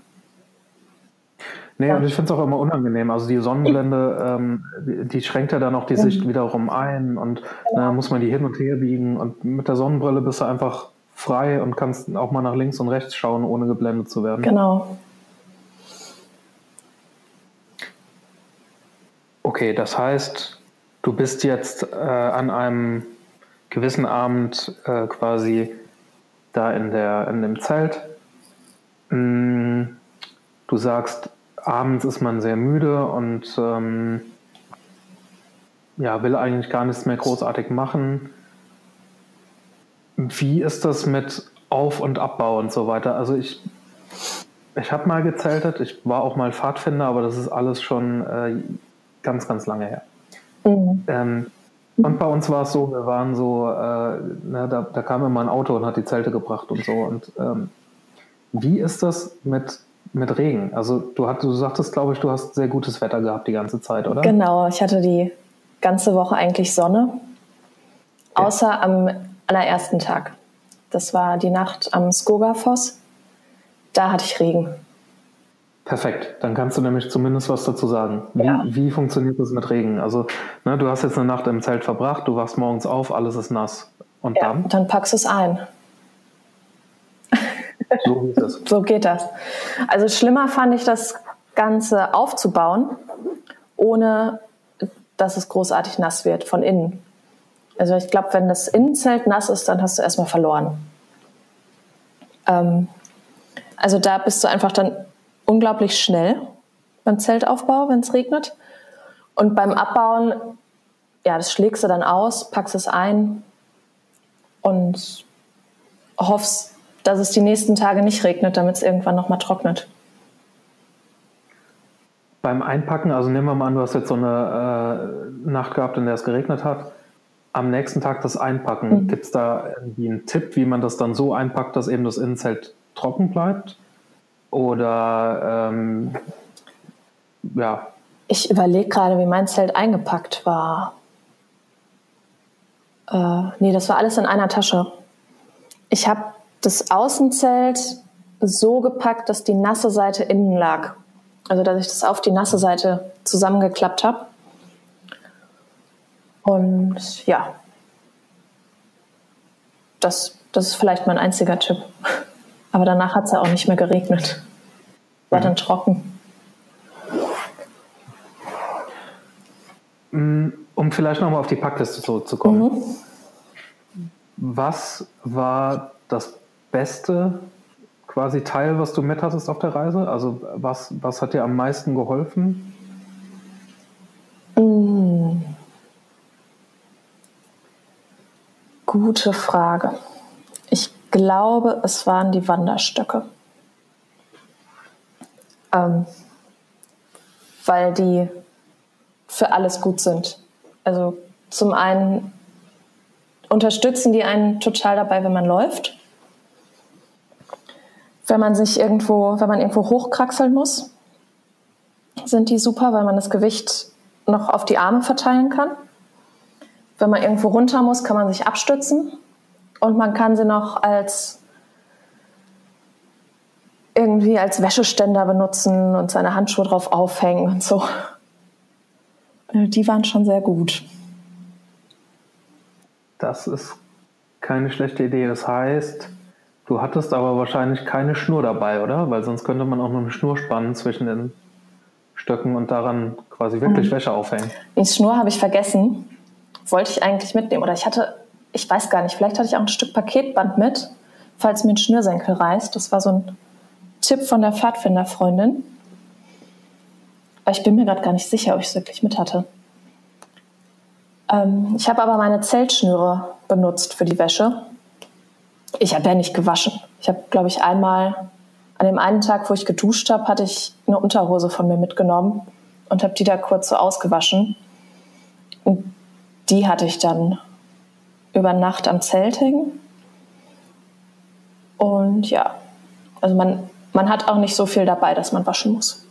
Nee, ja. und ich finde es auch immer unangenehm. Also die Sonnenblende, ähm, die, die, schränkt ja dann auch die mhm. Sicht wiederum ein und ja. muss man die hin und her biegen. Und mit der Sonnenbrille bist du einfach frei und kannst auch mal nach links und rechts schauen, ohne geblendet zu werden. Genau. Okay, das heißt, Du bist jetzt äh, an einem gewissen Abend äh, quasi da in, der, in dem Zelt. Mm, du sagst, abends ist man sehr müde und ähm, ja, will eigentlich gar nichts mehr großartig machen. Wie ist das mit Auf- und Abbau und so weiter? Also ich, ich habe mal gezeltet, ich war auch mal Pfadfinder, aber das ist alles schon äh, ganz, ganz lange her. Mhm. Ähm, und bei uns war es so, wir waren so, äh, na, da, da, kam immer ein Auto und hat die Zelte gebracht und so. Und ähm, wie ist das mit, mit Regen? Also du, hat, du sagtest, glaube ich, du hast sehr gutes Wetter gehabt die ganze Zeit, oder? Genau, ich hatte die ganze Woche eigentlich Sonne, außer ja. am allerersten Tag. Das war die Nacht am Skogafoss. Da hatte ich Regen. Perfekt, dann kannst du nämlich zumindest was dazu sagen. Wie, ja. wie funktioniert das mit Regen? Also, ne, du hast jetzt eine Nacht im Zelt verbracht, du wachst morgens auf, alles ist nass. Und ja, dann? Dann packst du es ein. So geht das. so geht das. Also schlimmer fand ich das Ganze aufzubauen, ohne dass es großartig nass wird von innen. Also ich glaube, wenn das Innenzelt nass ist, dann hast du erstmal verloren. Ähm, also da bist du einfach dann unglaublich schnell beim Zeltaufbau, wenn es regnet. Und beim Abbauen, ja, das schlägst du dann aus, packst es ein und hoffst, dass es die nächsten Tage nicht regnet, damit es irgendwann nochmal trocknet. Beim Einpacken, also nehmen wir mal an, du hast jetzt so eine äh, Nacht gehabt, in der es geregnet hat. Am nächsten Tag das Einpacken, mhm. gibt es da irgendwie einen Tipp, wie man das dann so einpackt, dass eben das Innenzelt trocken bleibt? Oder ähm, ja. Ich überlege gerade, wie mein Zelt eingepackt war. Äh, nee, das war alles in einer Tasche. Ich habe das Außenzelt so gepackt, dass die nasse Seite innen lag. Also dass ich das auf die nasse Seite zusammengeklappt habe. Und ja, das, das ist vielleicht mein einziger Tipp. Aber danach hat es ja auch nicht mehr geregnet. War dann trocken. Mm, um vielleicht nochmal auf die Packliste zurückzukommen. Mhm. Was war das beste quasi Teil, was du mit hattest auf der Reise? Also was, was hat dir am meisten geholfen? Mhm. Gute Frage. Ich glaube, es waren die Wanderstöcke. Ähm, weil die für alles gut sind. Also zum einen unterstützen die einen total dabei, wenn man läuft. Wenn man sich irgendwo, wenn man irgendwo hochkraxeln muss, sind die super, weil man das Gewicht noch auf die Arme verteilen kann. Wenn man irgendwo runter muss, kann man sich abstützen und man kann sie noch als irgendwie als Wäscheständer benutzen und seine Handschuhe drauf aufhängen und so. Äh, die waren schon sehr gut. Das ist keine schlechte Idee. Das heißt, du hattest aber wahrscheinlich keine Schnur dabei, oder? Weil sonst könnte man auch noch eine Schnur spannen zwischen den Stöcken und daran quasi wirklich mhm. Wäsche aufhängen. Die Schnur habe ich vergessen. Wollte ich eigentlich mitnehmen. Oder ich hatte, ich weiß gar nicht, vielleicht hatte ich auch ein Stück Paketband mit, falls mir ein Schnürsenkel reißt. Das war so ein Tipp von der Pfadfinderfreundin. Aber ich bin mir gerade gar nicht sicher, ob ich es wirklich mit hatte. Ähm, ich habe aber meine Zeltschnüre benutzt für die Wäsche. Ich habe ja nicht gewaschen. Ich habe, glaube ich, einmal an dem einen Tag, wo ich geduscht habe, hatte ich eine Unterhose von mir mitgenommen und habe die da kurz so ausgewaschen. Und die hatte ich dann über Nacht am Zelt hängen. Und ja, also man, man hat auch nicht so viel dabei, dass man waschen muss.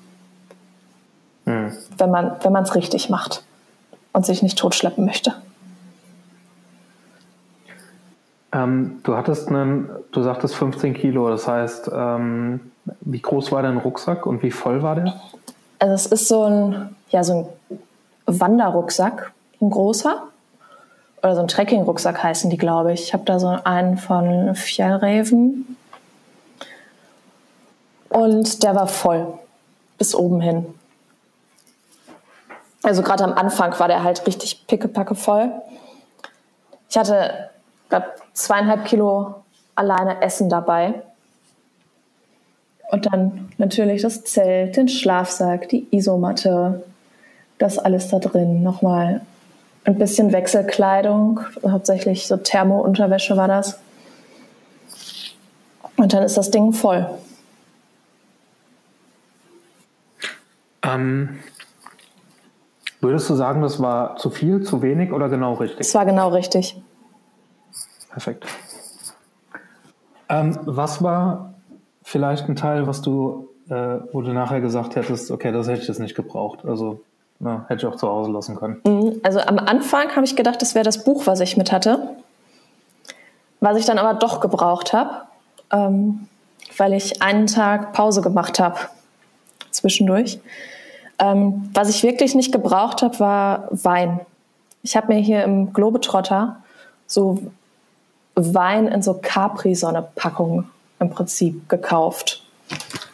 Hm. Wenn man wenn es richtig macht und sich nicht totschleppen möchte. Ähm, du hattest einen, du sagtest 15 Kilo, das heißt, ähm, wie groß war dein Rucksack und wie voll war der? Also es ist so ein, ja, so ein Wanderrucksack, ein großer. Oder so ein Trekkingrucksack heißen die, glaube ich. Ich habe da so einen von Fjellreven. Und der war voll. Bis oben hin. Also gerade am Anfang war der halt richtig pickepacke voll. Ich hatte, glaube zweieinhalb Kilo alleine Essen dabei. Und dann natürlich das Zelt, den Schlafsack, die Isomatte, das alles da drin. Nochmal ein bisschen Wechselkleidung, hauptsächlich so Thermo-Unterwäsche war das. Und dann ist das Ding voll. Ähm, Würdest du sagen, das war zu viel, zu wenig oder genau richtig? Es war genau richtig. Perfekt. Ähm, was war vielleicht ein Teil, was du, äh, wo du nachher gesagt hättest, okay, das hätte ich jetzt nicht gebraucht. Also na, hätte ich auch zu Hause lassen können. Mhm. Also am Anfang habe ich gedacht, das wäre das Buch, was ich mit hatte. Was ich dann aber doch gebraucht habe, ähm, weil ich einen Tag Pause gemacht habe zwischendurch. Ähm, was ich wirklich nicht gebraucht habe, war Wein. Ich habe mir hier im Globetrotter so Wein in so Capri-Sonne-Packungen im Prinzip gekauft.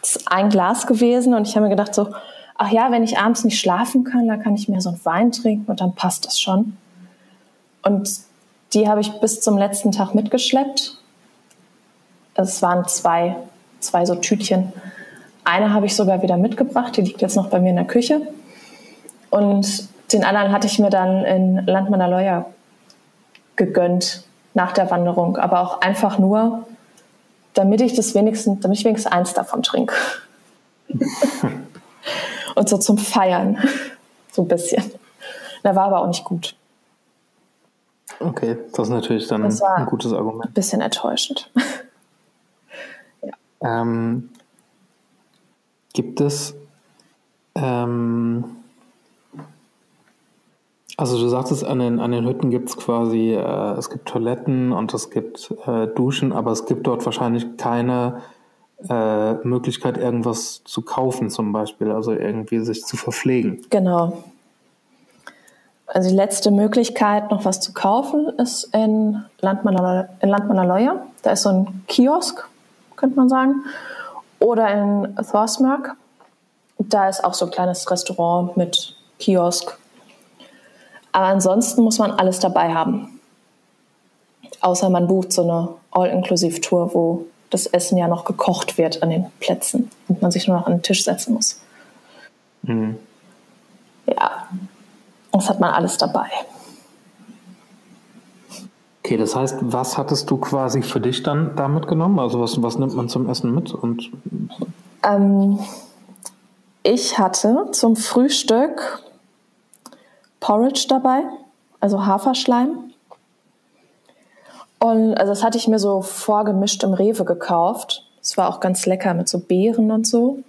Das ist ein Glas gewesen und ich habe mir gedacht so, ach ja, wenn ich abends nicht schlafen kann, dann kann ich mir so einen Wein trinken und dann passt das schon. Und die habe ich bis zum letzten Tag mitgeschleppt. Es waren zwei, zwei so Tütchen. Eine habe ich sogar wieder mitgebracht, die liegt jetzt noch bei mir in der Küche. Und den anderen hatte ich mir dann in Landmannerleuer gegönnt, nach der Wanderung, aber auch einfach nur, damit ich das wenigstens, damit ich wenigstens eins davon trinke. und so zum Feiern. So ein bisschen. Da war aber auch nicht gut. Okay, das ist natürlich dann ein gutes Argument. Ein bisschen enttäuschend. ja. ähm, gibt es ähm, also du sagtest, an den, an den Hütten gibt es quasi, äh, es gibt Toiletten und es gibt äh, Duschen, aber es gibt dort wahrscheinlich keine äh, Möglichkeit, irgendwas zu kaufen zum Beispiel, also irgendwie sich zu verpflegen. Genau. Also die letzte Möglichkeit, noch was zu kaufen, ist in Landmannaleuer. Da ist so ein Kiosk, könnte man sagen. Oder in Thorsmark. Da ist auch so ein kleines Restaurant mit Kiosk aber ansonsten muss man alles dabei haben. Außer man bucht so eine All-Inclusive-Tour, wo das Essen ja noch gekocht wird an den Plätzen und man sich nur noch an den Tisch setzen muss. Mhm. Ja, das hat man alles dabei. Okay, das heißt, was hattest du quasi für dich dann da mitgenommen? Also was, was nimmt man zum Essen mit? Und ähm, ich hatte zum Frühstück Porridge dabei, also Haferschleim. Und also das hatte ich mir so vorgemischt im Rewe gekauft. Es war auch ganz lecker mit so Beeren und so.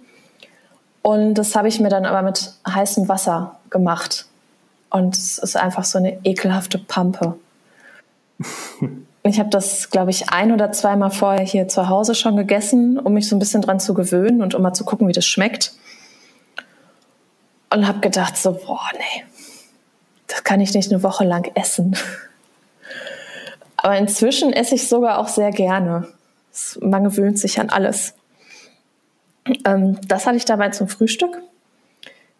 Und das habe ich mir dann aber mit heißem Wasser gemacht. Und es ist einfach so eine ekelhafte Pampe. Ich habe das, glaube ich, ein oder zweimal vorher hier zu Hause schon gegessen, um mich so ein bisschen dran zu gewöhnen und um mal zu gucken, wie das schmeckt. Und habe gedacht so, boah, nee, das kann ich nicht eine Woche lang essen. Aber inzwischen esse ich sogar auch sehr gerne. Man gewöhnt sich an alles. Ähm, das hatte ich dabei zum Frühstück.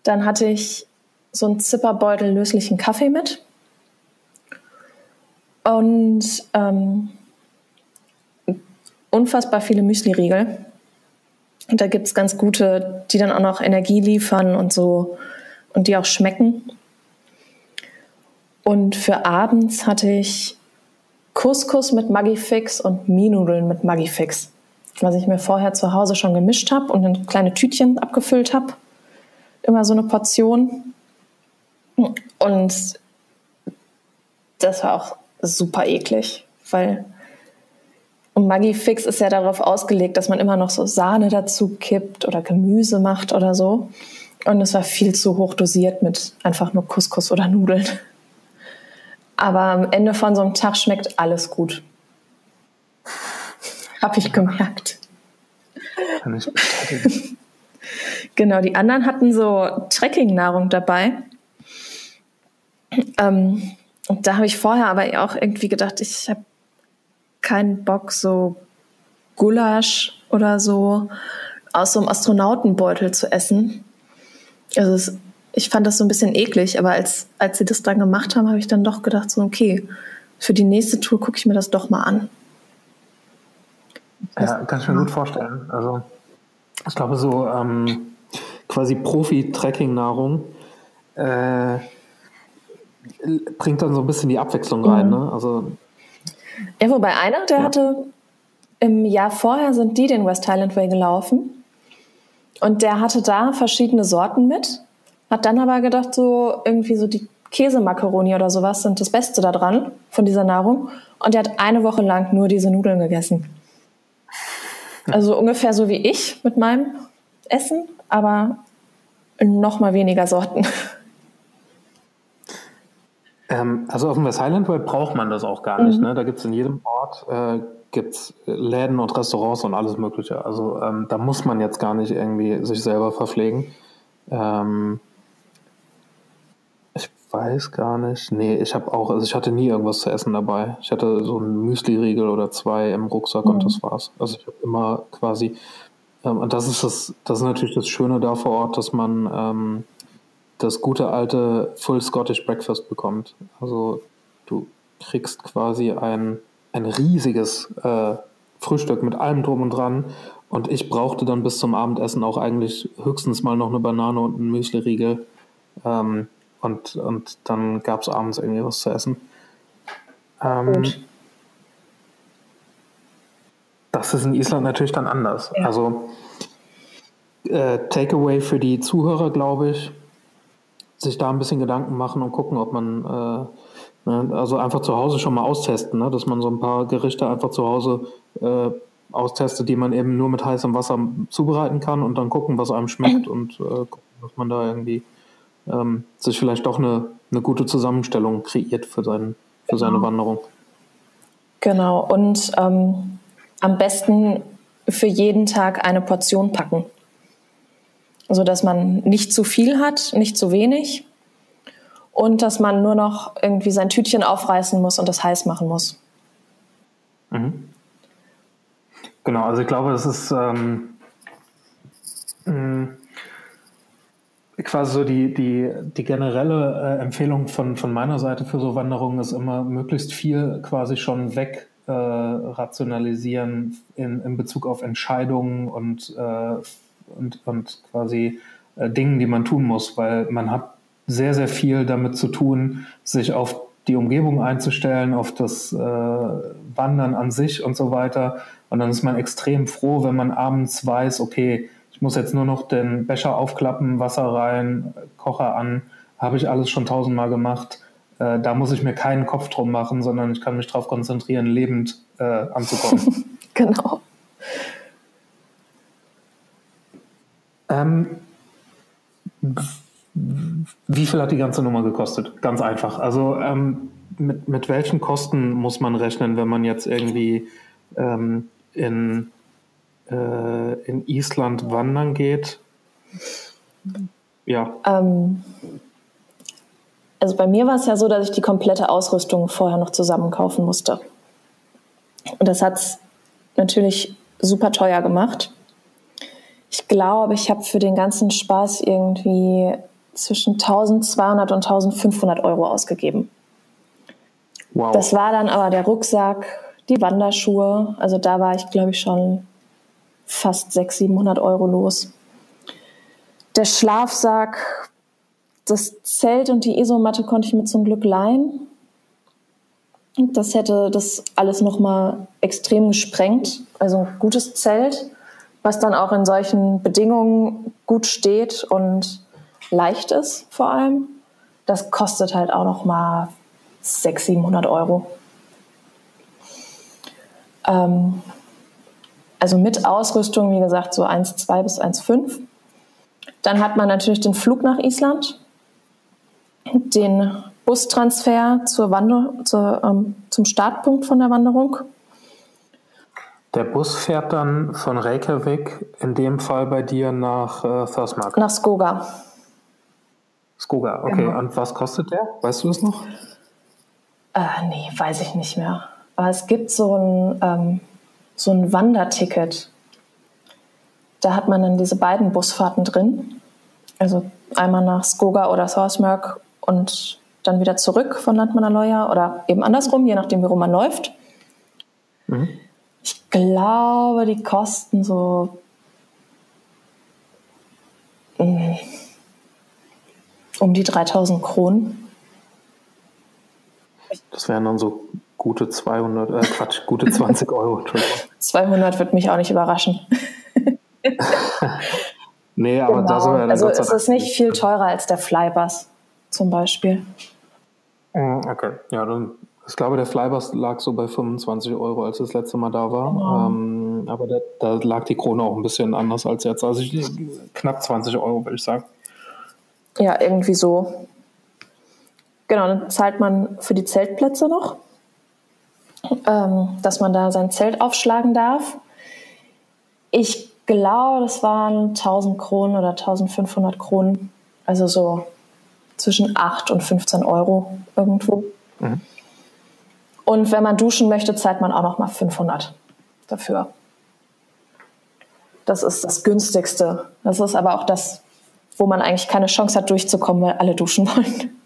Dann hatte ich so einen Zipperbeutel löslichen Kaffee mit. Und ähm, unfassbar viele Müsli-Riegel. Und da gibt es ganz gute, die dann auch noch Energie liefern und so und die auch schmecken. Und für abends hatte ich Couscous mit Maggi-Fix und Mienudeln mit Maggi-Fix. Was ich mir vorher zu Hause schon gemischt habe und in kleine Tütchen abgefüllt habe. Immer so eine Portion. Und das war auch super eklig, weil und Maggi Fix ist ja darauf ausgelegt, dass man immer noch so Sahne dazu kippt oder Gemüse macht oder so. Und es war viel zu hoch dosiert mit einfach nur Couscous oder Nudeln. Aber am Ende von so einem Tag schmeckt alles gut. Habe ich gemerkt. Kann ich bestätigen. genau, die anderen hatten so Trekking-Nahrung dabei. Ähm, und da habe ich vorher aber auch irgendwie gedacht, ich habe keinen Bock, so Gulasch oder so aus so einem Astronautenbeutel zu essen. Also es ich fand das so ein bisschen eklig, aber als, als sie das dann gemacht haben, habe ich dann doch gedacht, so, okay, für die nächste Tour gucke ich mir das doch mal an. Ja, kann ich mir gut vorstellen. Also, ich glaube, so ähm, quasi Profi-Tracking-Nahrung äh, bringt dann so ein bisschen die Abwechslung rein. Mhm. Ne? Also, ja, wobei einer, der ja. hatte im Jahr vorher sind die den West Highland Way gelaufen und der hatte da verschiedene Sorten mit hat dann aber gedacht, so irgendwie so die Käsemakaroni oder sowas sind das Beste daran von dieser Nahrung. Und er hat eine Woche lang nur diese Nudeln gegessen. Also ungefähr so wie ich mit meinem Essen, aber noch mal weniger Sorten. Ähm, also auf dem West Highland Way braucht man das auch gar nicht. Mhm. Ne? Da gibt es in jedem Ort äh, gibt's Läden und Restaurants und alles Mögliche. Also ähm, da muss man jetzt gar nicht irgendwie sich selber verpflegen. Ähm, weiß gar nicht. Nee, ich habe auch, also ich hatte nie irgendwas zu essen dabei. Ich hatte so einen Müsli-Riegel oder zwei im Rucksack mhm. und das war's. Also ich habe immer quasi, ähm, und das ist das, das ist natürlich das Schöne da vor Ort, dass man ähm, das gute alte Full Scottish Breakfast bekommt. Also du kriegst quasi ein, ein riesiges äh, Frühstück mit allem drum und dran. Und ich brauchte dann bis zum Abendessen auch eigentlich höchstens mal noch eine Banane und einen Müsli-Riegel. Ähm, und, und dann gab es abends irgendwie was zu essen. Ähm, das ist in Island natürlich dann anders. Ja. Also äh, Takeaway für die Zuhörer, glaube ich, sich da ein bisschen Gedanken machen und gucken, ob man äh, ne, also einfach zu Hause schon mal austesten, ne? dass man so ein paar Gerichte einfach zu Hause äh, austestet, die man eben nur mit heißem Wasser zubereiten kann und dann gucken, was einem schmeckt und äh, gucken, dass man da irgendwie ähm, sich vielleicht doch eine, eine gute Zusammenstellung kreiert für, seinen, für seine genau. Wanderung. Genau, und ähm, am besten für jeden Tag eine Portion packen. So dass man nicht zu viel hat, nicht zu wenig und dass man nur noch irgendwie sein Tütchen aufreißen muss und das heiß machen muss. Mhm. Genau, also ich glaube, das ist ähm, quasi so die, die, die generelle äh, Empfehlung von, von meiner Seite für so Wanderungen ist immer möglichst viel quasi schon weg äh, rationalisieren in, in Bezug auf Entscheidungen und, äh, und, und quasi äh, Dingen, die man tun muss, weil man hat sehr, sehr viel damit zu tun, sich auf die Umgebung einzustellen, auf das äh, Wandern an sich und so weiter. Und dann ist man extrem froh, wenn man abends weiß, okay, ich muss jetzt nur noch den Becher aufklappen, Wasser rein, Kocher an, habe ich alles schon tausendmal gemacht. Äh, da muss ich mir keinen Kopf drum machen, sondern ich kann mich darauf konzentrieren, lebend äh, anzukommen. genau. Ähm, wie viel hat die ganze Nummer gekostet? Ganz einfach. Also ähm, mit, mit welchen Kosten muss man rechnen, wenn man jetzt irgendwie ähm, in, äh, in Island wandern geht? Ja. Ähm, also bei mir war es ja so, dass ich die komplette Ausrüstung vorher noch zusammen kaufen musste. Und das hat es natürlich super teuer gemacht. Ich glaube, ich habe für den ganzen Spaß irgendwie zwischen 1200 und 1500 Euro ausgegeben. Wow. Das war dann aber der Rucksack, die Wanderschuhe. Also da war ich, glaube ich, schon fast 600, 700 Euro los. Der Schlafsack, das Zelt und die Isomatte konnte ich mir zum Glück leihen. Das hätte das alles nochmal extrem gesprengt. Also ein gutes Zelt, was dann auch in solchen Bedingungen gut steht und leicht ist vor allem. Das kostet halt auch nochmal 600, 700 Euro. Ähm, also mit Ausrüstung, wie gesagt, so 1,2 bis 1,5. Dann hat man natürlich den Flug nach Island, den Bustransfer zur Wander zur, ähm, zum Startpunkt von der Wanderung. Der Bus fährt dann von Reykjavik, in dem Fall bei dir nach äh, Thorsmark. Nach Skoga. Skoga, okay. Genau. Und was kostet der? Weißt du es noch? Äh, nee, weiß ich nicht mehr. Aber es gibt so ein, ähm, so ein Wanderticket. Da hat man dann diese beiden Busfahrten drin. Also einmal nach Skoga oder Thorsmark und dann wieder zurück von Landmannaloya oder eben andersrum, je nachdem, wie rum man läuft. Mhm. Ich glaube, die kosten so mm, um die 3000 Kronen. Das wären dann so gute 200, äh, Quatsch, gute 20 Euro. 200 wird mich auch nicht überraschen. nee, aber genau. da sind wir ja Also es ist nicht viel teurer als der Flybus zum Beispiel. Mm, okay, ja, dann, ich glaube, der Flybus lag so bei 25 Euro, als das letzte Mal da war. Genau. Ähm, aber der, da lag die Krone auch ein bisschen anders als jetzt. Also ich, knapp 20 Euro, würde ich sagen. Ja, irgendwie so. Genau, dann zahlt man für die Zeltplätze noch ähm, dass man da sein Zelt aufschlagen darf. Ich glaube, das waren 1000 Kronen oder 1500 Kronen, also so zwischen 8 und 15 Euro irgendwo. Mhm. Und wenn man duschen möchte, zahlt man auch noch mal 500 dafür. Das ist das günstigste. Das ist aber auch das, wo man eigentlich keine Chance hat, durchzukommen, weil alle duschen wollen.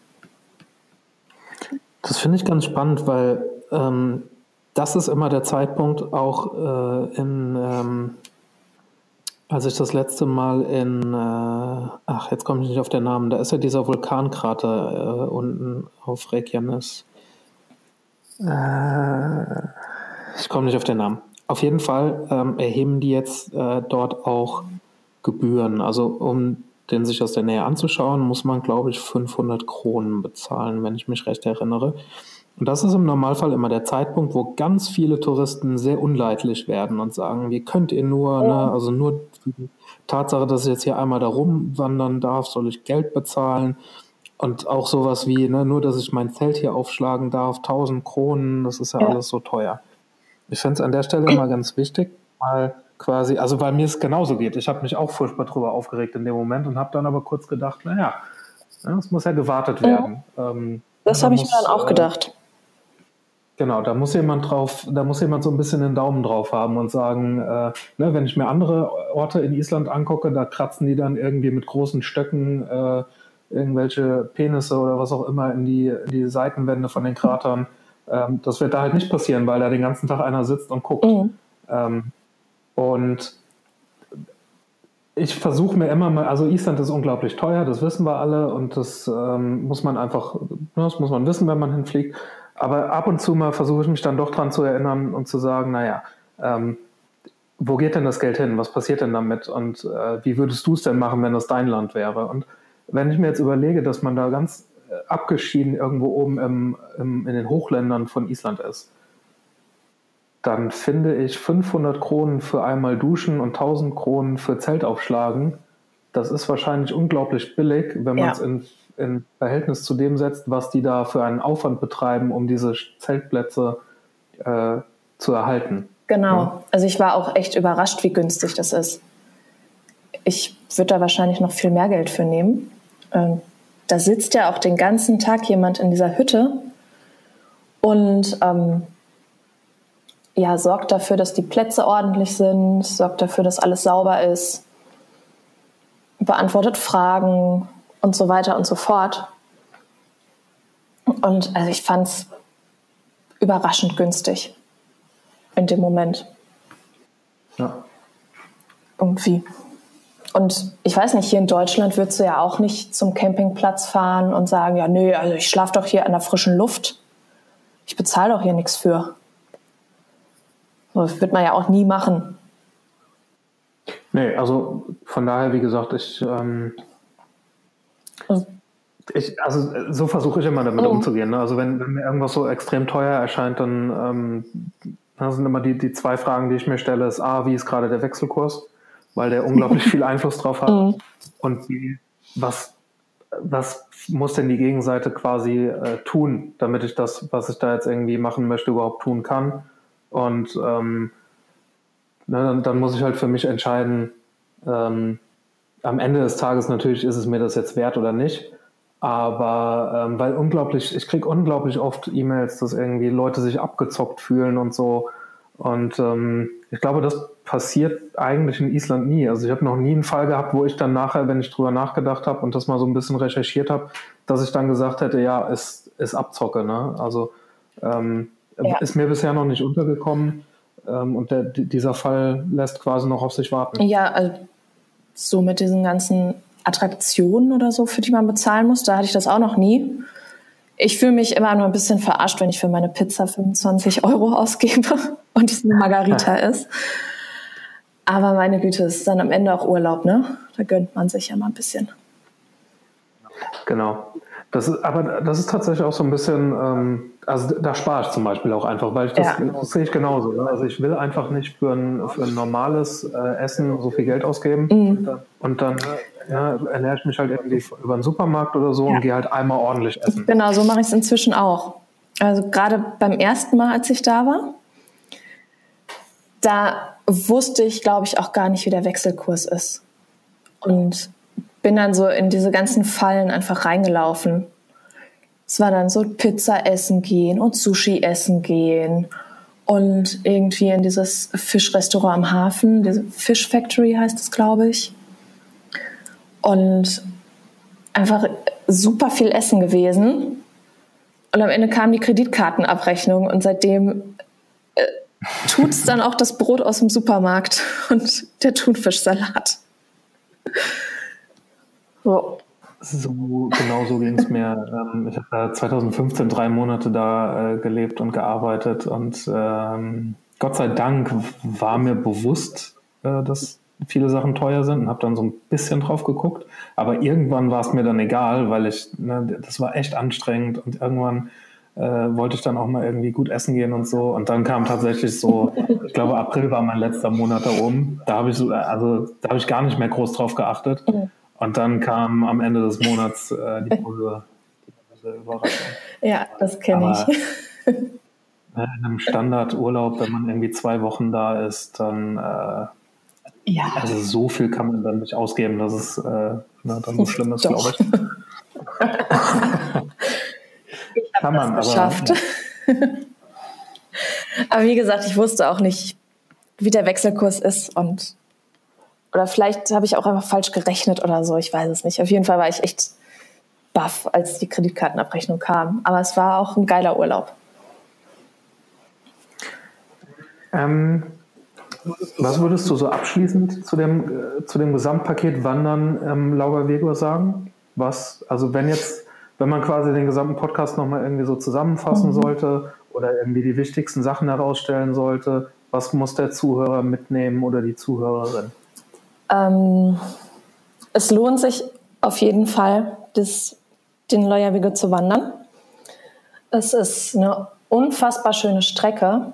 Das finde ich ganz spannend, weil ähm, das ist immer der Zeitpunkt, auch äh, in, ähm, als ich das letzte Mal in, äh, ach, jetzt komme ich nicht auf den Namen, da ist ja dieser Vulkankrater äh, unten auf Reykjanes. Äh, ich komme nicht auf den Namen. auf jeden Fall ähm, erheben die jetzt äh, dort auch Gebühren. Also um den sich aus der Nähe anzuschauen, muss man, glaube ich, 500 Kronen bezahlen, wenn ich mich recht erinnere. Und das ist im Normalfall immer der Zeitpunkt, wo ganz viele Touristen sehr unleidlich werden und sagen, wie könnt ihr nur, ne, also nur die Tatsache, dass ich jetzt hier einmal da rumwandern darf, soll ich Geld bezahlen. Und auch sowas wie, ne, nur dass ich mein Zelt hier aufschlagen darf, 1000 Kronen, das ist ja, ja. alles so teuer. Ich finde es an der Stelle immer ganz wichtig, mal quasi, also weil mir es genauso geht. Ich habe mich auch furchtbar drüber aufgeregt in dem Moment und habe dann aber kurz gedacht, naja, es muss ja gewartet werden. Ja. Ähm, das habe ich mir dann auch äh, gedacht. Genau, da muss jemand drauf, da muss jemand so ein bisschen den Daumen drauf haben und sagen, äh, ne, wenn ich mir andere Orte in Island angucke, da kratzen die dann irgendwie mit großen Stöcken äh, irgendwelche Penisse oder was auch immer in die, in die Seitenwände von den Kratern. Ähm, das wird da halt nicht passieren, weil da den ganzen Tag einer sitzt und guckt. Mhm. Ähm, und ich versuche mir immer mal, also Island ist unglaublich teuer, das wissen wir alle und das ähm, muss man einfach, ne, das muss man wissen, wenn man hinfliegt. Aber ab und zu mal versuche ich mich dann doch dran zu erinnern und zu sagen, naja, ähm, wo geht denn das Geld hin? Was passiert denn damit? Und äh, wie würdest du es denn machen, wenn das dein Land wäre? Und wenn ich mir jetzt überlege, dass man da ganz äh, abgeschieden irgendwo oben im, im, in den Hochländern von Island ist, dann finde ich 500 Kronen für einmal duschen und 1000 Kronen für Zelt aufschlagen. Das ist wahrscheinlich unglaublich billig, wenn man es ja. in, in, Verhältnis zu dem setzt, was die da für einen Aufwand betreiben, um diese Zeltplätze äh, zu erhalten. Genau. Ja. Also ich war auch echt überrascht, wie günstig das ist. Ich würde da wahrscheinlich noch viel mehr Geld für nehmen. Ähm, da sitzt ja auch den ganzen Tag jemand in dieser Hütte und ähm, ja, sorgt dafür, dass die Plätze ordentlich sind, sorgt dafür, dass alles sauber ist, beantwortet Fragen und so weiter und so fort. Und also ich fand es überraschend günstig in dem Moment. Ja. Irgendwie. Und ich weiß nicht, hier in Deutschland würdest du ja auch nicht zum Campingplatz fahren und sagen, ja, nö, also ich schlafe doch hier an der frischen Luft. Ich bezahle doch hier nichts für. Das wird man ja auch nie machen. Nee, also von daher, wie gesagt, ich, ähm, ich also so versuche ich immer damit mhm. umzugehen. Ne? Also wenn, wenn, mir irgendwas so extrem teuer erscheint, dann ähm, das sind immer die, die zwei Fragen, die ich mir stelle, ist A, wie ist gerade der Wechselkurs, weil der unglaublich viel Einfluss drauf hat. Mhm. Und B, was, was muss denn die Gegenseite quasi äh, tun, damit ich das, was ich da jetzt irgendwie machen möchte, überhaupt tun kann? Und ähm, ne, dann, dann, muss ich halt für mich entscheiden, ähm, am Ende des Tages natürlich ist es mir das jetzt wert oder nicht. Aber ähm, weil unglaublich, ich kriege unglaublich oft E-Mails, dass irgendwie Leute sich abgezockt fühlen und so. Und ähm, ich glaube, das passiert eigentlich in Island nie. Also ich habe noch nie einen Fall gehabt, wo ich dann nachher, wenn ich drüber nachgedacht habe und das mal so ein bisschen recherchiert habe, dass ich dann gesagt hätte, ja, es ist Abzocke. Ne? Also ähm, ja. Ist mir bisher noch nicht untergekommen. Ähm, und der, dieser Fall lässt quasi noch auf sich warten. Ja, also so mit diesen ganzen Attraktionen oder so, für die man bezahlen muss, da hatte ich das auch noch nie. Ich fühle mich immer nur ein bisschen verarscht, wenn ich für meine Pizza 25 Euro ausgebe und es eine Margarita ist. Aber meine Güte, es ist dann am Ende auch Urlaub, ne? Da gönnt man sich ja mal ein bisschen. Genau. Das ist, aber das ist tatsächlich auch so ein bisschen, ähm, also da spare ich zum Beispiel auch einfach, weil ich das, ja. das sehe ich genauso. Ne? Also ich will einfach nicht für ein, für ein normales äh, Essen so viel Geld ausgeben mhm. und dann, ja, ernähre ich mich halt irgendwie über einen Supermarkt oder so ja. und gehe halt einmal ordentlich essen. Genau, so mache ich es inzwischen auch. Also gerade beim ersten Mal, als ich da war, da wusste ich, glaube ich, auch gar nicht, wie der Wechselkurs ist. Und bin dann so in diese ganzen Fallen einfach reingelaufen. Es war dann so Pizza essen gehen und Sushi essen gehen und irgendwie in dieses Fischrestaurant am Hafen, diese Fish Factory heißt es, glaube ich. Und einfach super viel Essen gewesen. Und am Ende kam die Kreditkartenabrechnung und seitdem äh, tut es dann auch das Brot aus dem Supermarkt und der Thunfischsalat. So. Genau so ging es mir. Ähm, ich habe 2015 drei Monate da äh, gelebt und gearbeitet und ähm, Gott sei Dank war mir bewusst, äh, dass viele Sachen teuer sind und habe dann so ein bisschen drauf geguckt. Aber irgendwann war es mir dann egal, weil ich, ne, das war echt anstrengend und irgendwann äh, wollte ich dann auch mal irgendwie gut essen gehen und so. Und dann kam tatsächlich so, ich glaube, April war mein letzter Monat da oben. Da habe ich so, also da habe ich gar nicht mehr groß drauf geachtet. Und dann kam am Ende des Monats äh, die große, Überraschung. Ja, das kenne ich. Ne, in einem Standardurlaub, wenn man irgendwie zwei Wochen da ist, dann äh, ja. Also so viel kann man dann nicht ausgeben, dass es äh, na, dann so schlimm ist, glaube ich. ich kann man, das geschafft. Aber, ja. aber wie gesagt, ich wusste auch nicht, wie der Wechselkurs ist und oder vielleicht habe ich auch einfach falsch gerechnet oder so, ich weiß es nicht. Auf jeden Fall war ich echt baff, als die Kreditkartenabrechnung kam. Aber es war auch ein geiler Urlaub. Ähm, was würdest du so abschließend zu dem, äh, zu dem Gesamtpaket Wandern ähm, Laura Wegur sagen? Was, also wenn jetzt, wenn man quasi den gesamten Podcast nochmal irgendwie so zusammenfassen mhm. sollte oder irgendwie die wichtigsten Sachen herausstellen sollte, was muss der Zuhörer mitnehmen oder die Zuhörerin? Ähm, es lohnt sich auf jeden Fall, das, den Leuerwege zu wandern. Es ist eine unfassbar schöne Strecke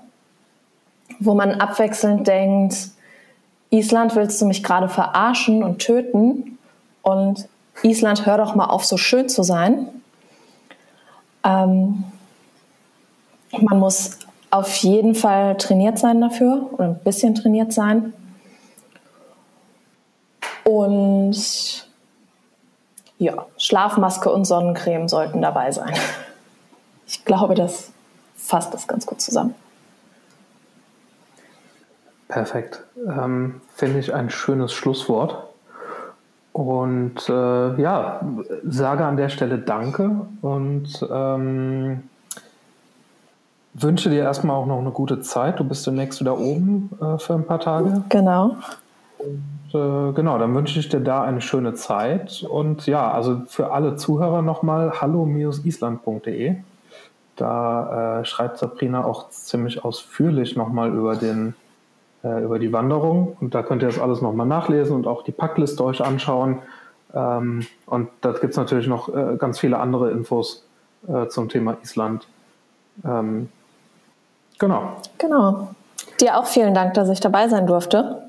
wo man abwechselnd denkt, Island willst du mich gerade verarschen und töten und Island hör doch mal auf, so schön zu sein. Ähm, man muss auf jeden Fall trainiert sein dafür oder ein bisschen trainiert sein. Und ja, Schlafmaske und Sonnencreme sollten dabei sein. Ich glaube, das fasst das ganz gut zusammen. Perfekt. Ähm, Finde ich ein schönes Schlusswort. Und äh, ja, sage an der Stelle Danke und ähm, wünsche dir erstmal auch noch eine gute Zeit. Du bist demnächst wieder oben äh, für ein paar Tage. Genau. Und, äh, genau, dann wünsche ich dir da eine schöne Zeit. Und ja, also für alle Zuhörer nochmal hallo-island.de. Da äh, schreibt Sabrina auch ziemlich ausführlich nochmal über den äh, über die Wanderung. Und da könnt ihr das alles nochmal nachlesen und auch die Packliste euch anschauen. Ähm, und da gibt es natürlich noch äh, ganz viele andere Infos äh, zum Thema Island. Ähm, genau. Genau. Dir auch vielen Dank, dass ich dabei sein durfte.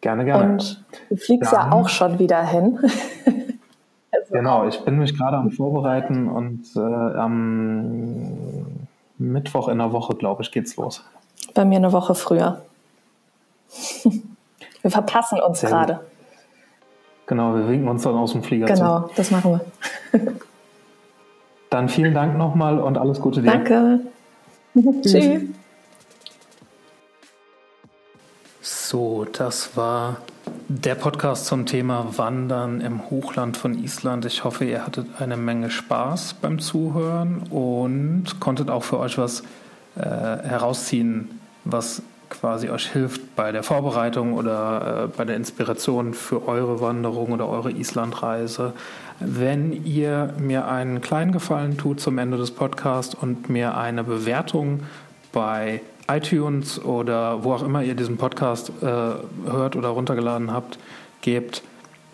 Gerne, gerne. Und du fliegst Dann, ja auch schon wieder hin. also genau, ich bin mich gerade am Vorbereiten und äh, am Mittwoch in der Woche, glaube ich, geht's los. Bei mir eine Woche früher. wir verpassen uns gerade. Genau, wir winken uns dann aus dem Flieger Genau, zu. das machen wir. dann vielen Dank nochmal und alles Gute dir. Danke. Tschüss. So, das war der Podcast zum Thema Wandern im Hochland von Island. Ich hoffe, ihr hattet eine Menge Spaß beim Zuhören und konntet auch für euch was äh, herausziehen, was quasi euch hilft bei der Vorbereitung oder äh, bei der Inspiration für eure Wanderung oder eure Islandreise. Wenn ihr mir einen kleinen Gefallen tut zum Ende des Podcasts und mir eine Bewertung bei iTunes oder wo auch immer ihr diesen Podcast äh, hört oder runtergeladen habt, gebt,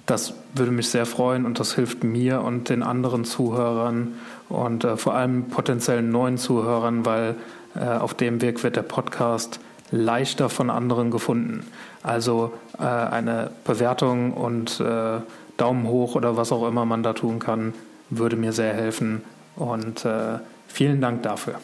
das würde mich sehr freuen und das hilft mir und den anderen Zuhörern und äh, vor allem potenziellen neuen Zuhörern, weil äh, auf dem Weg wird der Podcast leichter von anderen gefunden. Also äh, eine Bewertung und äh, Daumen hoch oder was auch immer man da tun kann, würde mir sehr helfen. Und vielen Dank dafür.